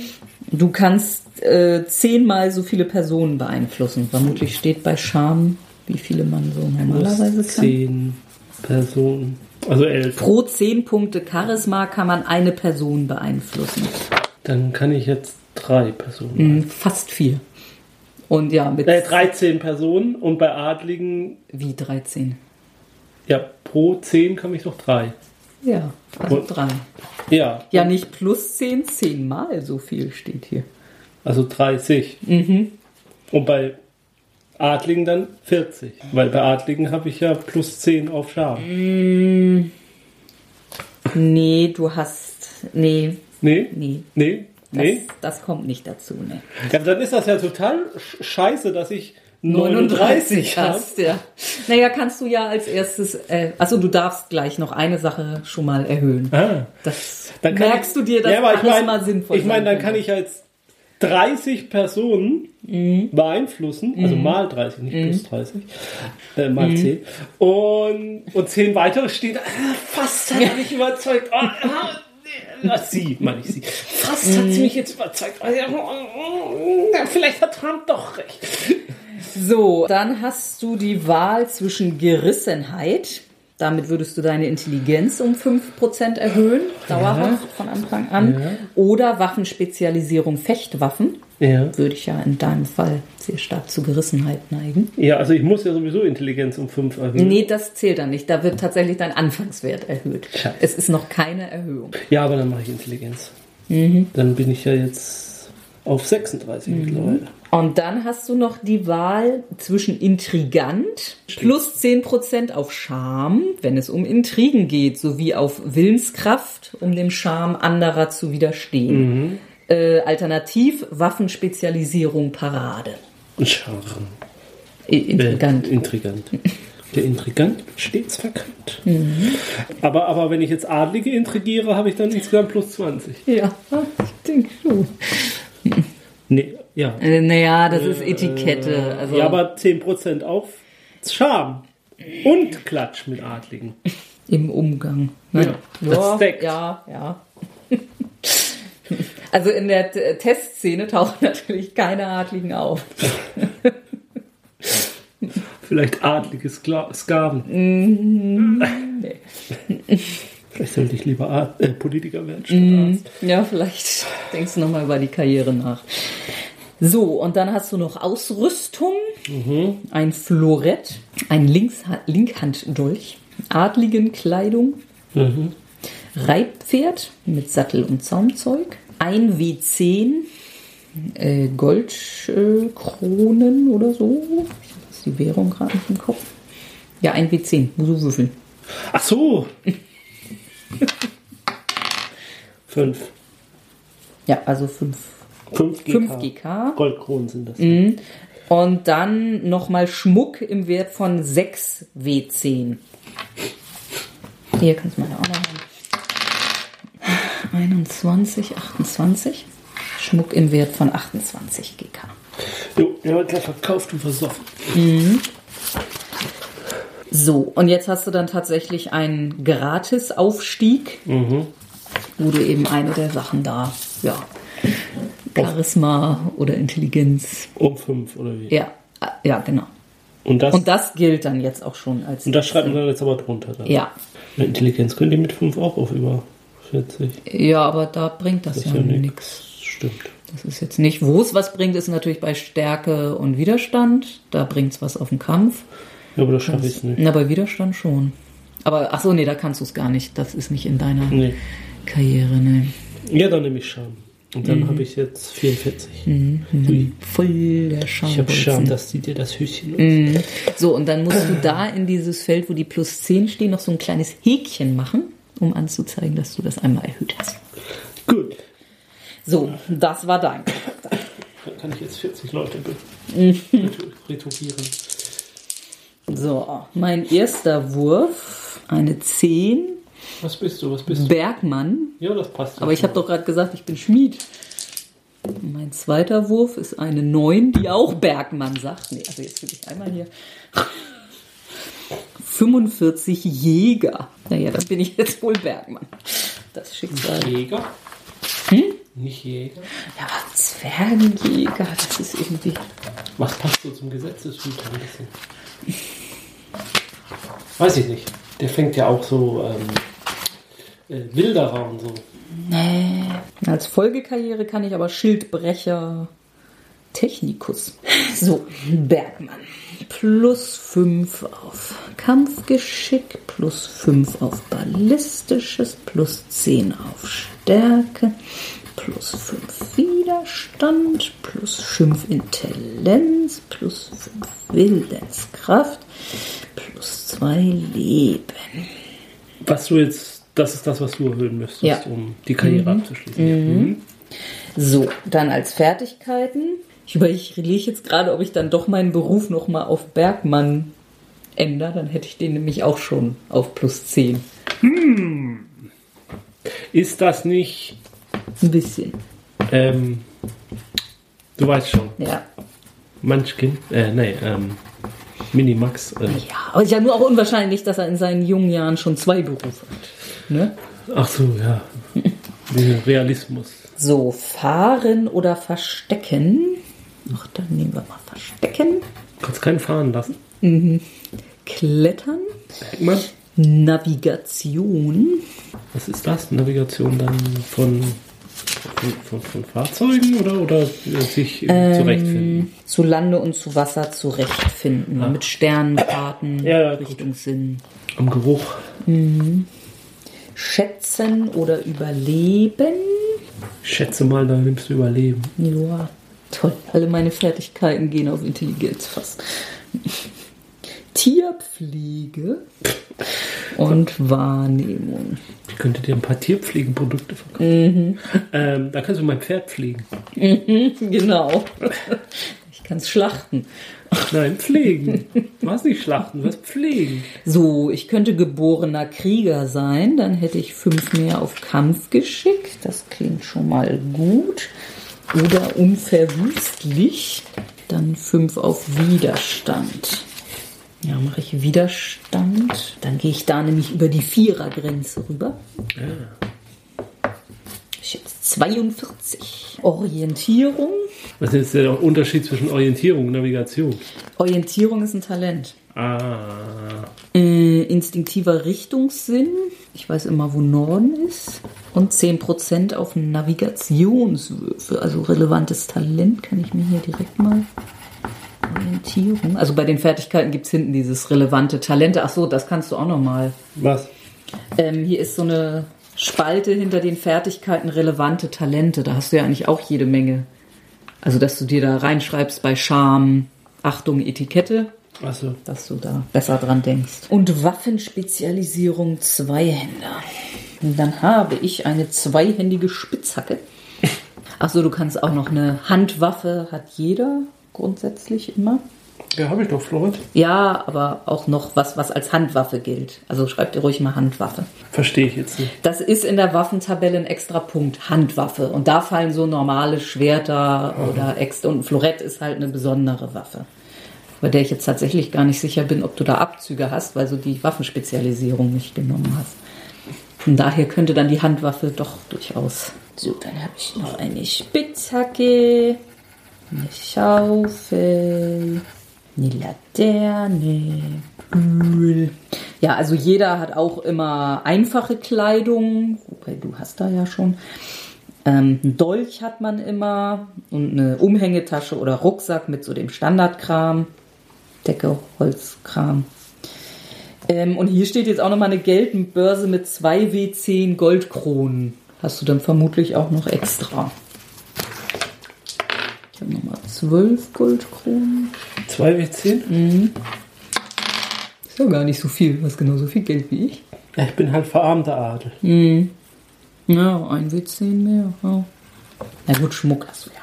Du kannst äh, zehnmal so viele Personen beeinflussen. Vermutlich steht bei Charme, wie viele man so normalerweise kann. Zehn Personen. Also elf. Pro zehn Punkte Charisma kann man eine Person beeinflussen. Dann kann ich jetzt drei Personen. Hm, Fast vier. Und ja, mit Äh, 13 Personen und bei Adligen, wie 13. ja, pro 10 kann ich doch drei. Ja, also Und- drei. Ja, Ja, nicht plus zehn, zehnmal so viel steht hier. also 30. Mhm. Und bei Adligen dann 40. Weil bei Adligen habe ich ja plus 10 auf Scham. Mhm. Nee, du hast. Nee, Nee? nee. Nee? Das, Nee? das kommt nicht dazu, ne. Ja, dann ist das ja total sch- scheiße, dass ich 39 habe. hast, ja. Naja, kannst du ja als erstes, äh, also du darfst gleich noch eine Sache schon mal erhöhen. Ah. Das merkst ich, du dir, dass ja, aber ich alles mein, mal sinnvoll Ich meine, dann kann ich als 30 Personen Mhm. beeinflussen, also mal 30, nicht plus 30, äh, mal Mhm. 10. Und, und 10 weitere stehen, ah, fast hat mich überzeugt. Oh, ah, sie, meine ich sie. Fast hat sie mich jetzt überzeugt. Ja, ja, vielleicht hat Trump doch recht. So, dann hast du die Wahl zwischen Gerissenheit. Damit würdest du deine Intelligenz um 5% erhöhen, dauerhaft von Anfang an. Oder Waffenspezialisierung Fechtwaffen. Ja. Würde ich ja in deinem Fall sehr stark zu Gerissenheit neigen. ja, also ich muss ja sowieso Intelligenz um 5 erhöhen. Nee, das zählt dann nicht. Da wird tatsächlich dein Anfangswert erhöht. Scheiße. Es ist noch keine Erhöhung. Ja, aber dann mache ich Intelligenz. Mhm. Dann bin ich ja jetzt auf 36 mittlerweile. Und dann hast du noch die Wahl zwischen Intrigant plus 10% auf Charme, wenn es um Intrigen geht, sowie auf Willenskraft, um dem Charme anderer zu widerstehen. Äh, alternativ Waffenspezialisierung Parade. Charme. Intrigant. Äh, intrigant. Der Intrigant stets verkannt. Mhm. Aber, aber wenn ich jetzt Adlige intrigiere, habe ich dann insgesamt plus 20. Ja, ich denke schon. Nee, ja. Äh, naja, das ist Etikette. Also, Ja, aber 10% auf Charme. Und Klatsch mit Adligen. Im Umgang. Ne? Ja, das stackt. ja, ja. Also in der Testszene tauchen natürlich keine Adligen auf. Vielleicht adlige Skla Sklaven. Mhm. Nee. Vielleicht sollte ich lieber Ar äh, Politiker werden statt Mhm. Arzt. Ja, vielleicht denkst du nochmal über die Karriere nach. So, und dann hast du noch Ausrüstung, ein Florett, ein Linksha Linkhanddolch, Adligenkleidung, Reitpferd mit Sattel und Zaumzeug, ein W10, äh, Goldkronen äh, oder so. Ich habe jetzt die Währung gerade nicht im Kopf. Ja, ein W10, muss du würfeln. Ach so. Fünf. Ja, also 5 5 GK. 5 GK. Goldkronen sind das. Und dann nochmal Schmuck im Wert von 6 W10. Hier kannst du meine auch noch haben. 21, 28. Schmuck im Wert von 28 GK. Jo, der wird gleich verkauft und versoffen. So, und jetzt hast du dann tatsächlich einen Gratis-Aufstieg, wo du eben eine der Sachen da, ja, Charisma oder Intelligenz, Um fünf oder wie? ja, ja, genau. Und das, Und das gilt dann jetzt auch schon als. und das schreibt man dann jetzt aber drunter. Dann. Ja, Eine Intelligenz könnt ihr mit 5 auch auf über 40. ja, aber da bringt das, Das ja, ja nichts. Stimmt. Das ist jetzt nicht, wo es was bringt, ist natürlich bei Stärke und Widerstand. Da bringt es was auf den Kampf. Ja, aber das schaffe ich nicht. Na, bei Widerstand schon. Aber ach so, nee, da kannst du es gar nicht. Das ist nicht in deiner Nee. Karriere, ne. Ja, dann nehme ich Scham. Und Mhm. dann habe ich jetzt 44. Voll der Scham. Ich habe Scham, dass sie dir das Höschen Mhm. So, und dann musst du da in dieses Feld, wo die plus 10 stehen, noch so ein kleines Häkchen machen, um anzuzeigen, dass du das einmal erhöht hast. Gut. So, das war dein. Dann kann ich jetzt 40 Leute retourieren. So, mein erster Wurf, eine 10, Was bist du? Was bist du? Bergmann. Ja, das passt. Aber ich habe doch gerade gesagt, ich bin Schmied. Mein zweiter Wurf ist eine 9, die auch Bergmann sagt. Nee, also jetzt will ich einmal hier. 45 Jäger. Naja, dann bin ich jetzt wohl Bergmann. Das Schicksal. Jäger? Hm? Nicht Jäger? Ja, aber Zwergenjäger, das ist irgendwie. Was passt so zum Gesetzeshüter ein bisschen? Weiß ich nicht. Der fängt ja auch so ähm, äh, Wilderer und so. Nee. Als Folgekarriere kann ich aber Schildbrecher, Technikus. So, Bergmann. Plus 5 auf Kampfgeschick, plus 5 auf Ballistisches, plus 10 auf Stärke, plus 5 Widerstand, plus 5 Intelligenz, plus 5 Willenskraft, plus 2 Leben. Was du jetzt, das ist das, was du erhöhen müsstest, Ja. um die Karriere abzuschließen. Ja. Mhm. So, dann als Fertigkeiten. Ich überlege jetzt gerade, ob ich dann doch meinen Beruf nochmal auf Bergmann ändere. Dann hätte ich den nämlich auch schon auf plus 10. Ist das nicht, Ein bisschen. ähm, du weißt schon, Ja. Munchkin, äh, nee, ähm, Minimax, äh, Ja, aber ist ja nur auch unwahrscheinlich, dass er in seinen jungen Jahren schon zwei Berufe hat. Ne? ach so, ja, Realismus. So, fahren oder verstecken. Ach, dann nehmen wir mal verstecken. Kannst keinen fahren lassen. Klettern. Bergmann? Navigation. Was ist das? Navigation dann von, von, von, von Fahrzeugen oder, oder äh, sich äh, zurechtfinden? Zu Lande und zu Wasser zurechtfinden. Mit Sternenkarten, Ja, ja, gut. Richtungssinn. Am Geruch. Schätzen oder überleben. Ich schätze mal, da nimmst du Überleben. Ja, toll. Alle meine Fertigkeiten gehen auf Intelligenz fast. Tierpflege und Wahrnehmung. Ich könnte dir ein paar Tierpflegenprodukte verkaufen. Ähm, da kannst du mein Pferd pflegen. Genau. Ich kann es schlachten. Nein, pflegen. Was nicht schlachten, was pflegen. So, ich könnte geborener Krieger sein, dann hätte ich fünf mehr auf Kampfgeschick. Das klingt schon mal gut. Oder unverwüstlich. Dann fünf auf Widerstand. Ja, mache ich Widerstand. Dann gehe ich da nämlich über die Vierergrenze rüber. Ich jetzt 42. Orientierung. Was ist der Unterschied zwischen Orientierung und Navigation? Orientierung ist ein Talent. Ah, Äh, instinktiver Richtungssinn. Ich weiß immer, wo Norden ist. Und 10% auf Navigationswürfe. Also relevantes Talent kann ich mir hier direkt mal. Orientierung. Also bei den Fertigkeiten gibt es hinten dieses relevante Talente. Ach so, das kannst du auch noch mal. was? Ähm, hier ist so eine Spalte hinter den Fertigkeiten relevante Talente. Da hast du ja eigentlich auch jede Menge. Also, dass du dir da reinschreibst bei Charme, Achtung, Etikette Achso. dass du da besser dran denkst. Und Waffenspezialisierung Zweihänder. Und dann habe ich eine zweihändige Spitzhacke. Achso, du kannst auch noch eine Handwaffe, hat jeder grundsätzlich immer. Ja, habe ich doch, Florent. Ja, aber auch noch was, was als Handwaffe gilt. Also schreib dir ruhig mal Handwaffe. Verstehe ich jetzt nicht. Das ist in der Waffentabelle ein extra Punkt, Handwaffe. Und da fallen so normale Schwerter oder Äxte. Und ein Florett ist halt eine besondere Waffe. Bei der ich jetzt tatsächlich gar nicht sicher bin, ob du da Abzüge hast, weil du die Waffenspezialisierung nicht genommen hast. Von daher könnte dann die Handwaffe doch durchaus. So, dann habe ich noch eine Spitzhacke, eine Schaufel, eine Laterne, Öl. Ja, also jeder hat auch immer einfache Kleidung, wobei du hast da ja schon. Ähm, ein Dolch hat man immer und eine Umhängetasche oder Rucksack mit so dem Standardkram, Decke, Holzkram. Ähm, und hier steht jetzt auch nochmal eine Geldbörse mit zwei W10 Goldkronen. Hast du dann vermutlich auch noch extra. Ich habe nochmal zwölf Goldkronen. 2 W10? Ist ja gar nicht so viel. Du hast genauso viel Geld wie ich. Ja, ich bin halt verarmter Adel. Ja, ein W10 mehr. Ja. Na gut, Schmuck hast du ja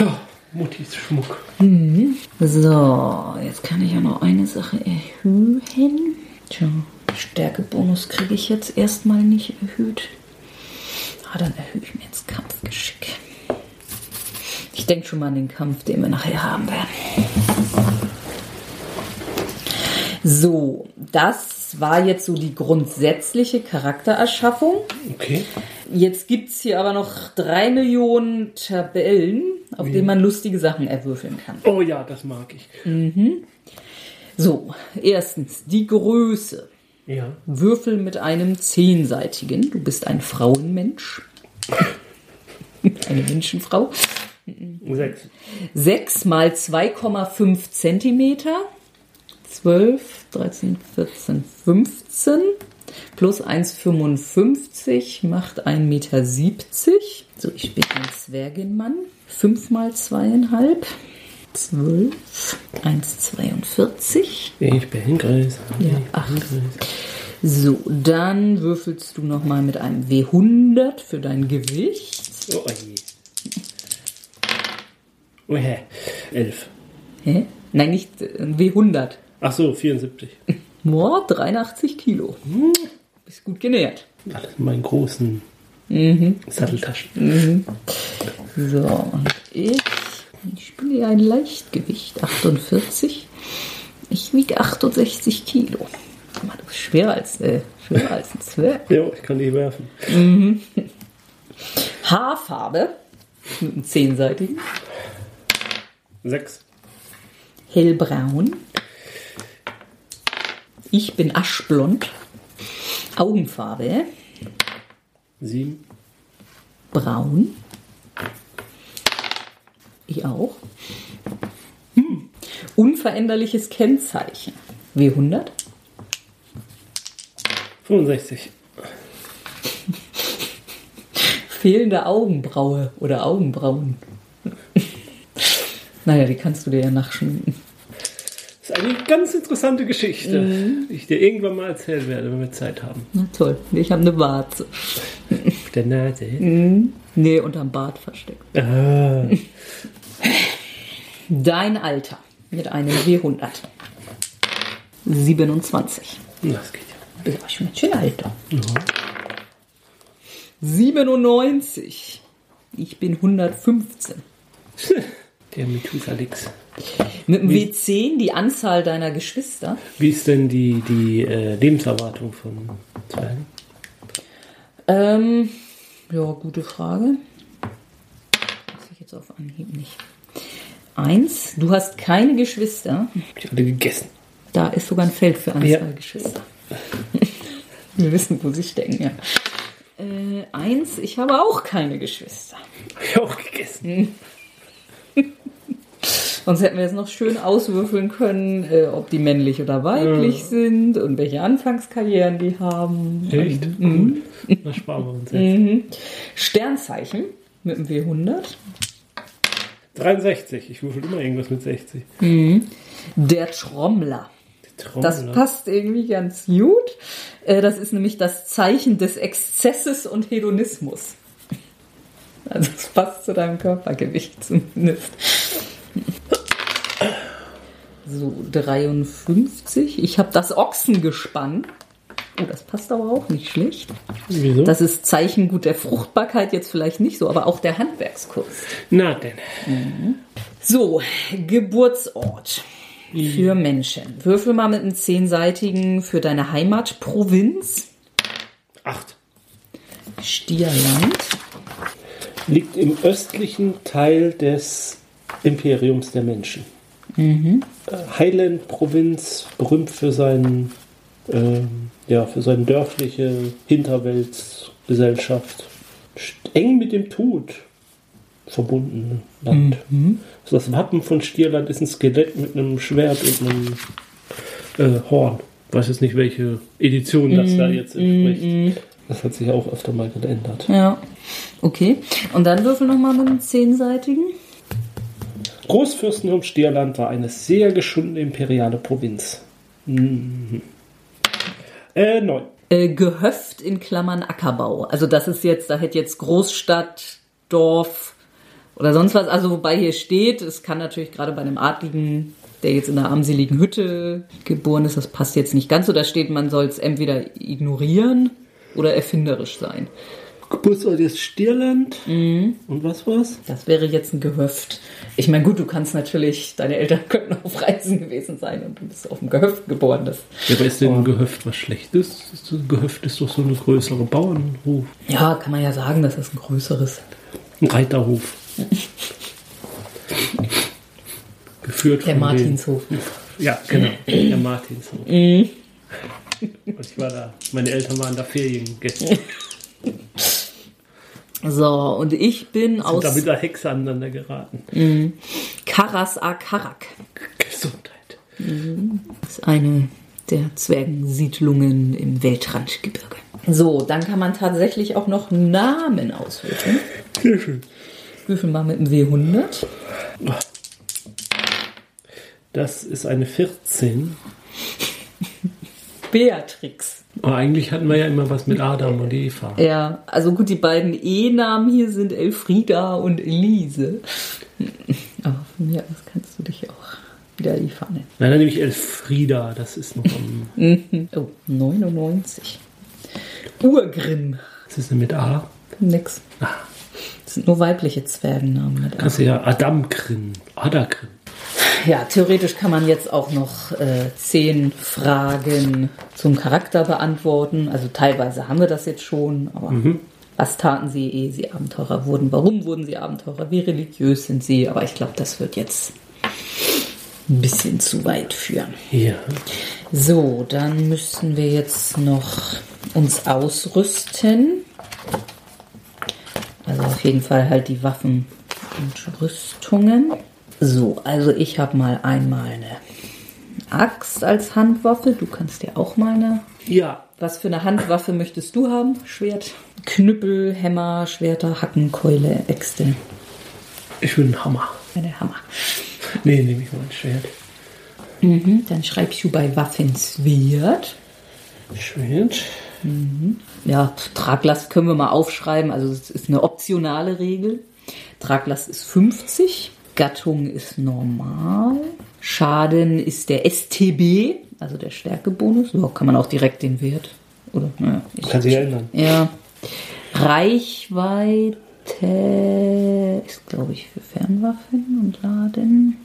noch. Ja, Muttis Schmuck. So, jetzt kann ich ja noch eine Sache erhöhen. Tja, Stärkebonus kriege ich jetzt erstmal nicht erhöht. Ah, dann erhöhe ich mir jetzt Kampfgeschick. Ich denke schon mal an den Kampf, den wir nachher haben werden. So, das war jetzt so die grundsätzliche Charaktererschaffung. Okay. Jetzt gibt's hier aber noch drei Millionen Tabellen, auf denen man lustige Sachen erwürfeln kann. Oh ja, das mag ich. So, erstens die Größe. Ja. Würfel mit einem zehnseitigen. Du bist ein Frauenmensch. Eine Menschenfrau. Sechs. 6 mal 2,5 Zentimeter. 12, 13, 14, 15. Plus 1,55 macht 1,70 Meter. So, ich bin ein Zwergenmann. 5 mal 2,5. 12, 1,42. Ich bin größer. Ja, acht. So, dann würfelst du nochmal mit einem W100 für dein Gewicht. Oh je. Oh hä. Elf. Hä? Nein, nicht äh, W100. Ach so, 74. Boah, 83 Kilo. Bist gut genährt. Alles in meinen großen Satteltaschen. So, und ich, ich bin ja ein Leichtgewicht, 48. Ich wiege 68 Kilo. Mal, du bist schwerer als, äh, schwerer als ein Zwerg. Ja, ich kann die werfen. Haarfarbe mit einem zehnseitigen. Sechs. Hellbraun. Ich bin aschblond. Augenfarbe Sieben. braun. Ich auch. Hm. Unveränderliches Kennzeichen. W100. 65. Fehlende Augenbraue oder Augenbrauen. naja, die kannst du dir ja nachschminken. Das ist eine ganz interessante Geschichte, die ich dir irgendwann mal erzählen werde, wenn wir Zeit haben. Na toll, ich habe eine Warze. Auf der Nase. Nee, unterm Bart versteckt. Ah. Dein Alter mit einem W100. 27. Das geht ja. Das war schon ein schönes Alter. 97. Ich bin 115. Der Methusalix. Mit dem W10 die Anzahl deiner Geschwister. Wie ist denn die, die äh, Lebenserwartung von Zwergen? Ähm, ja, gute Frage. Weiß ich jetzt auf Anhieb nicht. Eins, du hast keine Geschwister. Ich alle gegessen. Da ist sogar ein Feld für Anzahl Ja. Geschwister. Wir wissen, wo sie stecken, ja. Äh, eins, ich habe auch keine Geschwister. Hab ich auch gegessen. Sonst hätten wir jetzt noch schön auswürfeln können, äh, ob die männlich oder weiblich sind und welche Anfangskarrieren die haben. Echt? Cool. Da sparen wir uns jetzt. Sternzeichen mit dem W100. 63. Ich würfel immer irgendwas mit 60. Der Trommler. Trommler. Das passt irgendwie ganz gut. Äh, Das ist nämlich das Zeichen des Exzesses und Hedonismus. Also es passt zu deinem Körpergewicht zumindest. So, 53. Ich habe das Ochsengespann. Oh, das passt aber auch nicht schlecht. Wieso? Das ist Zeichen gut der Fruchtbarkeit jetzt vielleicht nicht so, aber auch der Handwerkskunst. Na denn. So, Geburtsort für Menschen. Würfel mal mit einem zehnseitigen für deine Heimatprovinz. Acht. Stierland. Liegt im östlichen Teil des Imperiums der Menschen. Äh, Highland-Provinz, berühmt für seinen, ähm, ja, für seine dörfliche Hinterweltsgesellschaft. Eng mit dem Tod verbundene Land. Also das Wappen von Stierland ist ein Skelett mit einem Schwert und einem äh, Horn. Weiß jetzt nicht, welche Edition das da jetzt entspricht. Das hat sich auch öfter mal geändert. Ja. Okay. Und dann würfel nochmal mit einem zehnseitigen. Großfürstentum Stierland war eine sehr geschundene imperiale Provinz. Mhm. Äh, neun. Äh, Gehöft in Klammern Ackerbau. Also das ist jetzt, da hätte jetzt Großstadt, Dorf oder sonst was. Also wobei hier steht, es kann natürlich gerade bei einem Adligen, der jetzt in einer armseligen Hütte geboren ist, das passt jetzt nicht ganz so. Da steht, man soll es entweder ignorieren oder erfinderisch sein. Geburtsort ist Stierland. Und was war's? Das wäre jetzt ein Gehöft. Ich meine, gut, du kannst natürlich, deine Eltern könnten auf Reisen gewesen sein und du bist auf dem Gehöft geboren. Das, Ja, aber ist denn ein Gehöft was Schlechtes? Ein Gehöft ist doch so eine größere Bauernhof. ja, kann man ja sagen, dass das ein größeres. Ein Reiterhof. Geführt Der von Martinshof. Den, ja, genau. Der Martinshof. Und ich war da. Meine Eltern waren da Feriengäste. So, und ich bin Sind aus da mit der Hexe aneinander geraten. Karas Akarak. Gesundheit. Das ist eine der Zwergensiedlungen im Weltrandgebirge. So, dann kann man tatsächlich auch noch Namen auswürfeln. Sehr schön. Würfel mal mit dem W100. Das ist eine 14. Beatrix. Aber eigentlich hatten wir ja immer was mit Adam und Eva. Ja, also gut, die beiden E-Namen hier sind Elfrieda und Elise. Aber von mir aus kannst du dich auch wieder Eva nennen. Nein, dann nehme ich Elfrieda. Das ist noch am. Oh, 99. Urgrim. Was ist denn mit A? Nix. Das sind nur weibliche Zwergennamen mit A. Das ist ja Adamgrin. Adagrin. Ja, theoretisch kann man jetzt auch noch äh, zehn Fragen zum Charakter beantworten. Also teilweise haben wir das jetzt schon, aber was taten sie, ehe sie Abenteurer wurden? Warum wurden sie Abenteurer? Wie religiös sind sie? Aber ich glaube, das wird jetzt ein bisschen zu weit führen. Ja. So, dann müssen wir jetzt noch uns ausrüsten. Also auf jeden Fall halt die Waffen und Rüstungen. So, also ich habe mal einmal eine Axt als Handwaffe. Du kannst ja auch mal eine. Ja. Was für eine Handwaffe möchtest du haben? Schwert, Knüppel, Hämmer, Schwerter, Hacken, Keule, Äxte. Ich will einen Hammer. Eine Hammer. Nee, nehme ich mal ein Schwert. Mhm, dann schreibst du bei Waffenswert. Schwert. Ja, Traglast können wir mal aufschreiben. Also es ist eine optionale Regel. Traglast ist 50. Gattung ist normal. Schaden ist der STB, also der Stärkebonus. So kann man auch direkt den Wert. Oder, naja, ich, Kann sich ändern. ja. Reichweite ist, glaube ich, für Fernwaffen und Laden.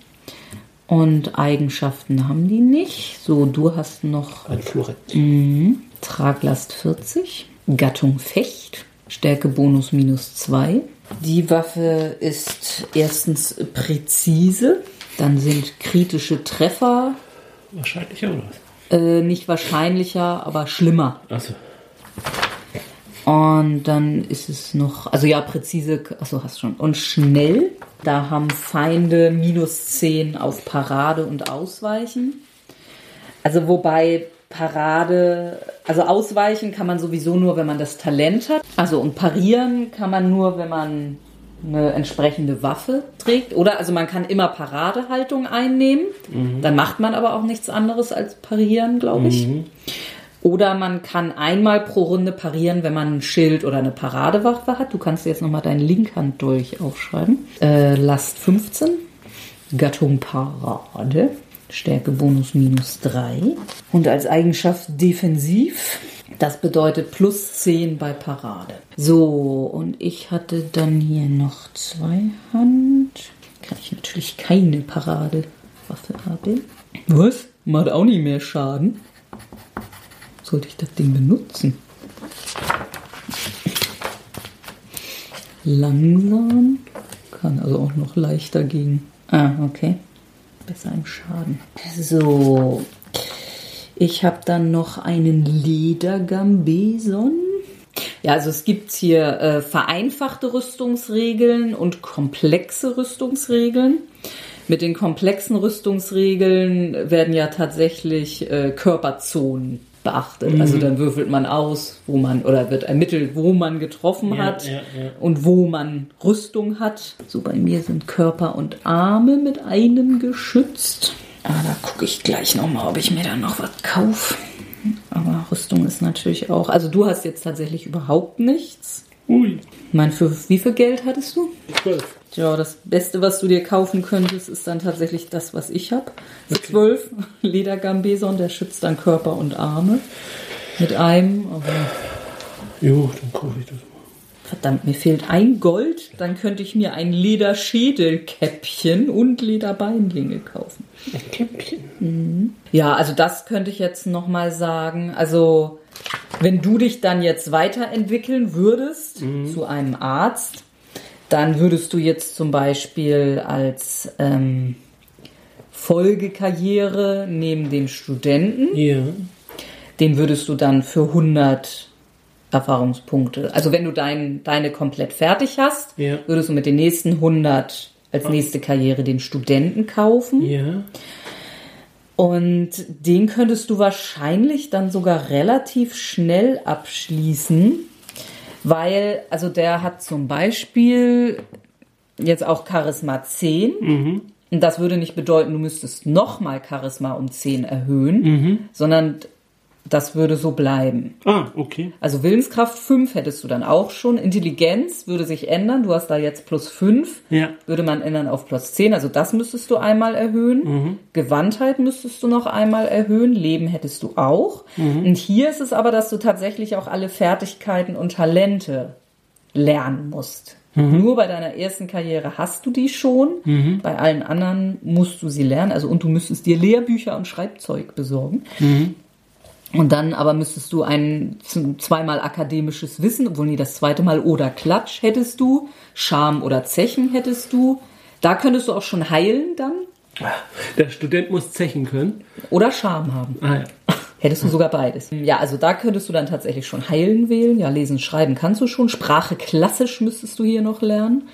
Und Eigenschaften haben die nicht. So, du hast noch Ein Florett. Mhm. Traglast 40, Gattung Fecht, Stärkebonus minus 2. Die Waffe ist erstens präzise, dann sind kritische Treffer Wahrscheinlich auch was. äh, nicht wahrscheinlicher, aber schlimmer. Also, Und dann ist es noch, also ja, präzise, achso, hast schon. Und schnell, da haben Feinde minus 10 auf Parade und Ausweichen. Also wobei Parade, also ausweichen kann man sowieso nur, wenn man das Talent hat. Also und parieren kann man nur, wenn man eine entsprechende Waffe trägt. Oder also man kann immer Paradehaltung einnehmen. Dann macht man aber auch nichts anderes als parieren, glaube ich. Oder man kann einmal pro Runde parieren, wenn man ein Schild oder eine Paradewaffe hat. Du kannst jetzt nochmal deinen Linkhand durch aufschreiben. Äh, Last 15. Gattung Parade. Stärke Bonus minus 3. Und als Eigenschaft defensiv. Das bedeutet plus 10 bei Parade. So, und ich hatte dann hier noch zwei Hand. Kann ich natürlich keine Paradewaffe haben. Was? Macht auch nicht mehr Schaden. Sollte ich das Ding benutzen? Langsam. Kann also auch noch leichter gegen. Ah, okay. Besser im Schaden. So. Ich habe dann noch einen Ledergambeson. Ja, also es gibt hier äh, vereinfachte Rüstungsregeln und komplexe Rüstungsregeln. Mit den komplexen Rüstungsregeln werden ja tatsächlich äh, Körperzonen beachtet. Also dann würfelt man aus, wo man oder wird ermittelt, wo man getroffen Ja, hat ja, ja. und wo man Rüstung hat. So bei mir sind Körper und Arme mit einem geschützt. Aber da gucke ich gleich nochmal, ob ich mir da noch was kaufe. Aber Rüstung ist natürlich auch. Also du hast jetzt tatsächlich überhaupt nichts. ui, Ich meine, für wie viel Geld hattest du? 12. Tja, das Beste, was du dir kaufen könntest, ist dann tatsächlich das, was ich habe. Für 12 Ledergambeson, der schützt dann Körper und Arme mit einem. Jo, dann kaufe ich das mal. Verdammt, mir fehlt ein Gold, dann könnte ich mir ein Lederschädelkäppchen und Lederbeinlinge kaufen. Ein Käppchen. Ja, also das könnte ich jetzt nochmal sagen. Also, wenn du dich dann jetzt weiterentwickeln würdest zu einem Arzt, dann würdest du jetzt zum Beispiel als ähm, Folgekarriere neben den Studenten, Ja. den würdest du dann für 100 Erfahrungspunkte, also wenn du dein, deine komplett fertig hast, Ja. würdest du mit den nächsten 100 als nächste Karriere den Studenten kaufen. Ja. Und den könntest du wahrscheinlich dann sogar relativ schnell abschließen, weil, also der hat zum Beispiel jetzt auch Charisma 10. Und das würde nicht bedeuten, du müsstest nochmal Charisma um 10 erhöhen, sondern das würde so bleiben. Ah, okay. Also Willenskraft 5 hättest du dann auch schon. Intelligenz würde sich ändern. Du hast da jetzt plus 5. Ja. Würde man ändern auf plus 10. Also das müsstest du einmal erhöhen. Gewandtheit müsstest du noch einmal erhöhen. Leben hättest du auch. Und hier ist es aber, dass du tatsächlich auch alle Fertigkeiten und Talente lernen musst. Nur bei deiner ersten Karriere hast du die schon. Bei allen anderen musst du sie lernen. Also und du müsstest dir Lehrbücher und Schreibzeug besorgen. Und dann aber müsstest du ein zweimal akademisches Wissen, obwohl nie das zweite Mal oder Klatsch hättest du, Scham oder Zechen hättest du. Da könntest du auch schon heilen dann Der Student muss zechen können. oder Scham haben. Ah ja. Hättest du sogar beides. Ja, also da könntest du dann tatsächlich schon heilen wählen. Ja, lesen, schreiben kannst du schon. Sprache klassisch müsstest du hier noch lernen.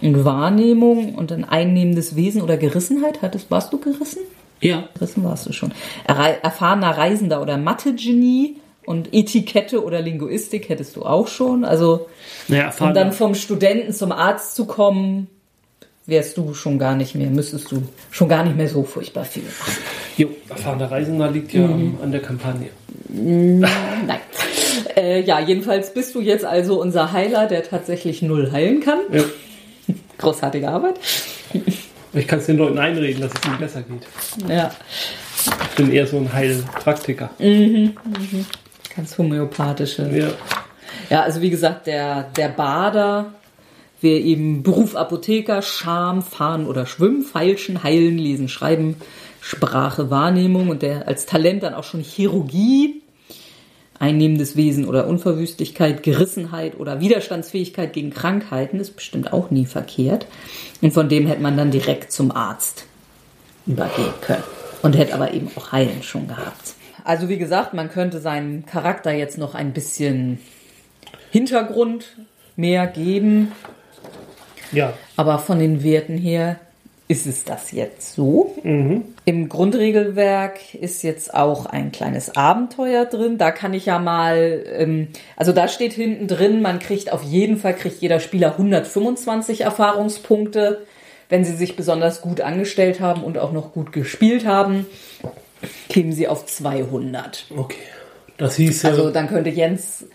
Und Wahrnehmung und ein einnehmendes Wesen oder Gerissenheit. Hattest, warst du gerissen? Ja. Gerissen warst du schon. Erfahrener Reisender oder Mathe-Genie und Etikette oder Linguistik hättest du auch schon. Also, Naja, um dann vom Studenten zum Arzt zu kommen, wärst du schon gar nicht mehr, müsstest du schon gar nicht mehr so furchtbar viel machen. jo, erfahrener Reisender liegt ja am- an der Kampagne. Nein. Äh, ja, jedenfalls bist du jetzt also unser Heiler, der tatsächlich null heilen kann. Ja. Großartige Arbeit. Ich kann es den Leuten einreden, dass es ihnen besser geht. Ja, Ich bin eher so ein Heilpraktiker. ganz homöopathische. Ja. Ja, also wie gesagt, der, der Bader wäre eben Beruf Apotheker, Scham, Fahren oder Schwimmen, Feilschen, Heilen, Lesen, Schreiben, Sprache, Wahrnehmung und der als Talent dann auch schon Chirurgie, einnehmendes Wesen oder Unverwüstlichkeit, Gerissenheit oder Widerstandsfähigkeit gegen Krankheiten ist bestimmt auch nie verkehrt. Und von dem hätte man dann direkt zum Arzt übergehen können. Und hätte aber eben auch Heilen schon gehabt. Also wie gesagt, man könnte seinem Charakter jetzt noch ein bisschen Hintergrund mehr geben. Ja. Aber von den Werten her ist es das jetzt so. Im Grundregelwerk ist jetzt auch ein kleines Abenteuer drin. Da kann ich ja mal, ähm, also da steht hinten drin, man kriegt auf jeden Fall, kriegt jeder Spieler 125 Erfahrungspunkte, wenn sie sich besonders gut angestellt haben und auch noch gut gespielt haben, kämen sie auf 200. Okay. Das hieß ja. Also dann könnte Jens,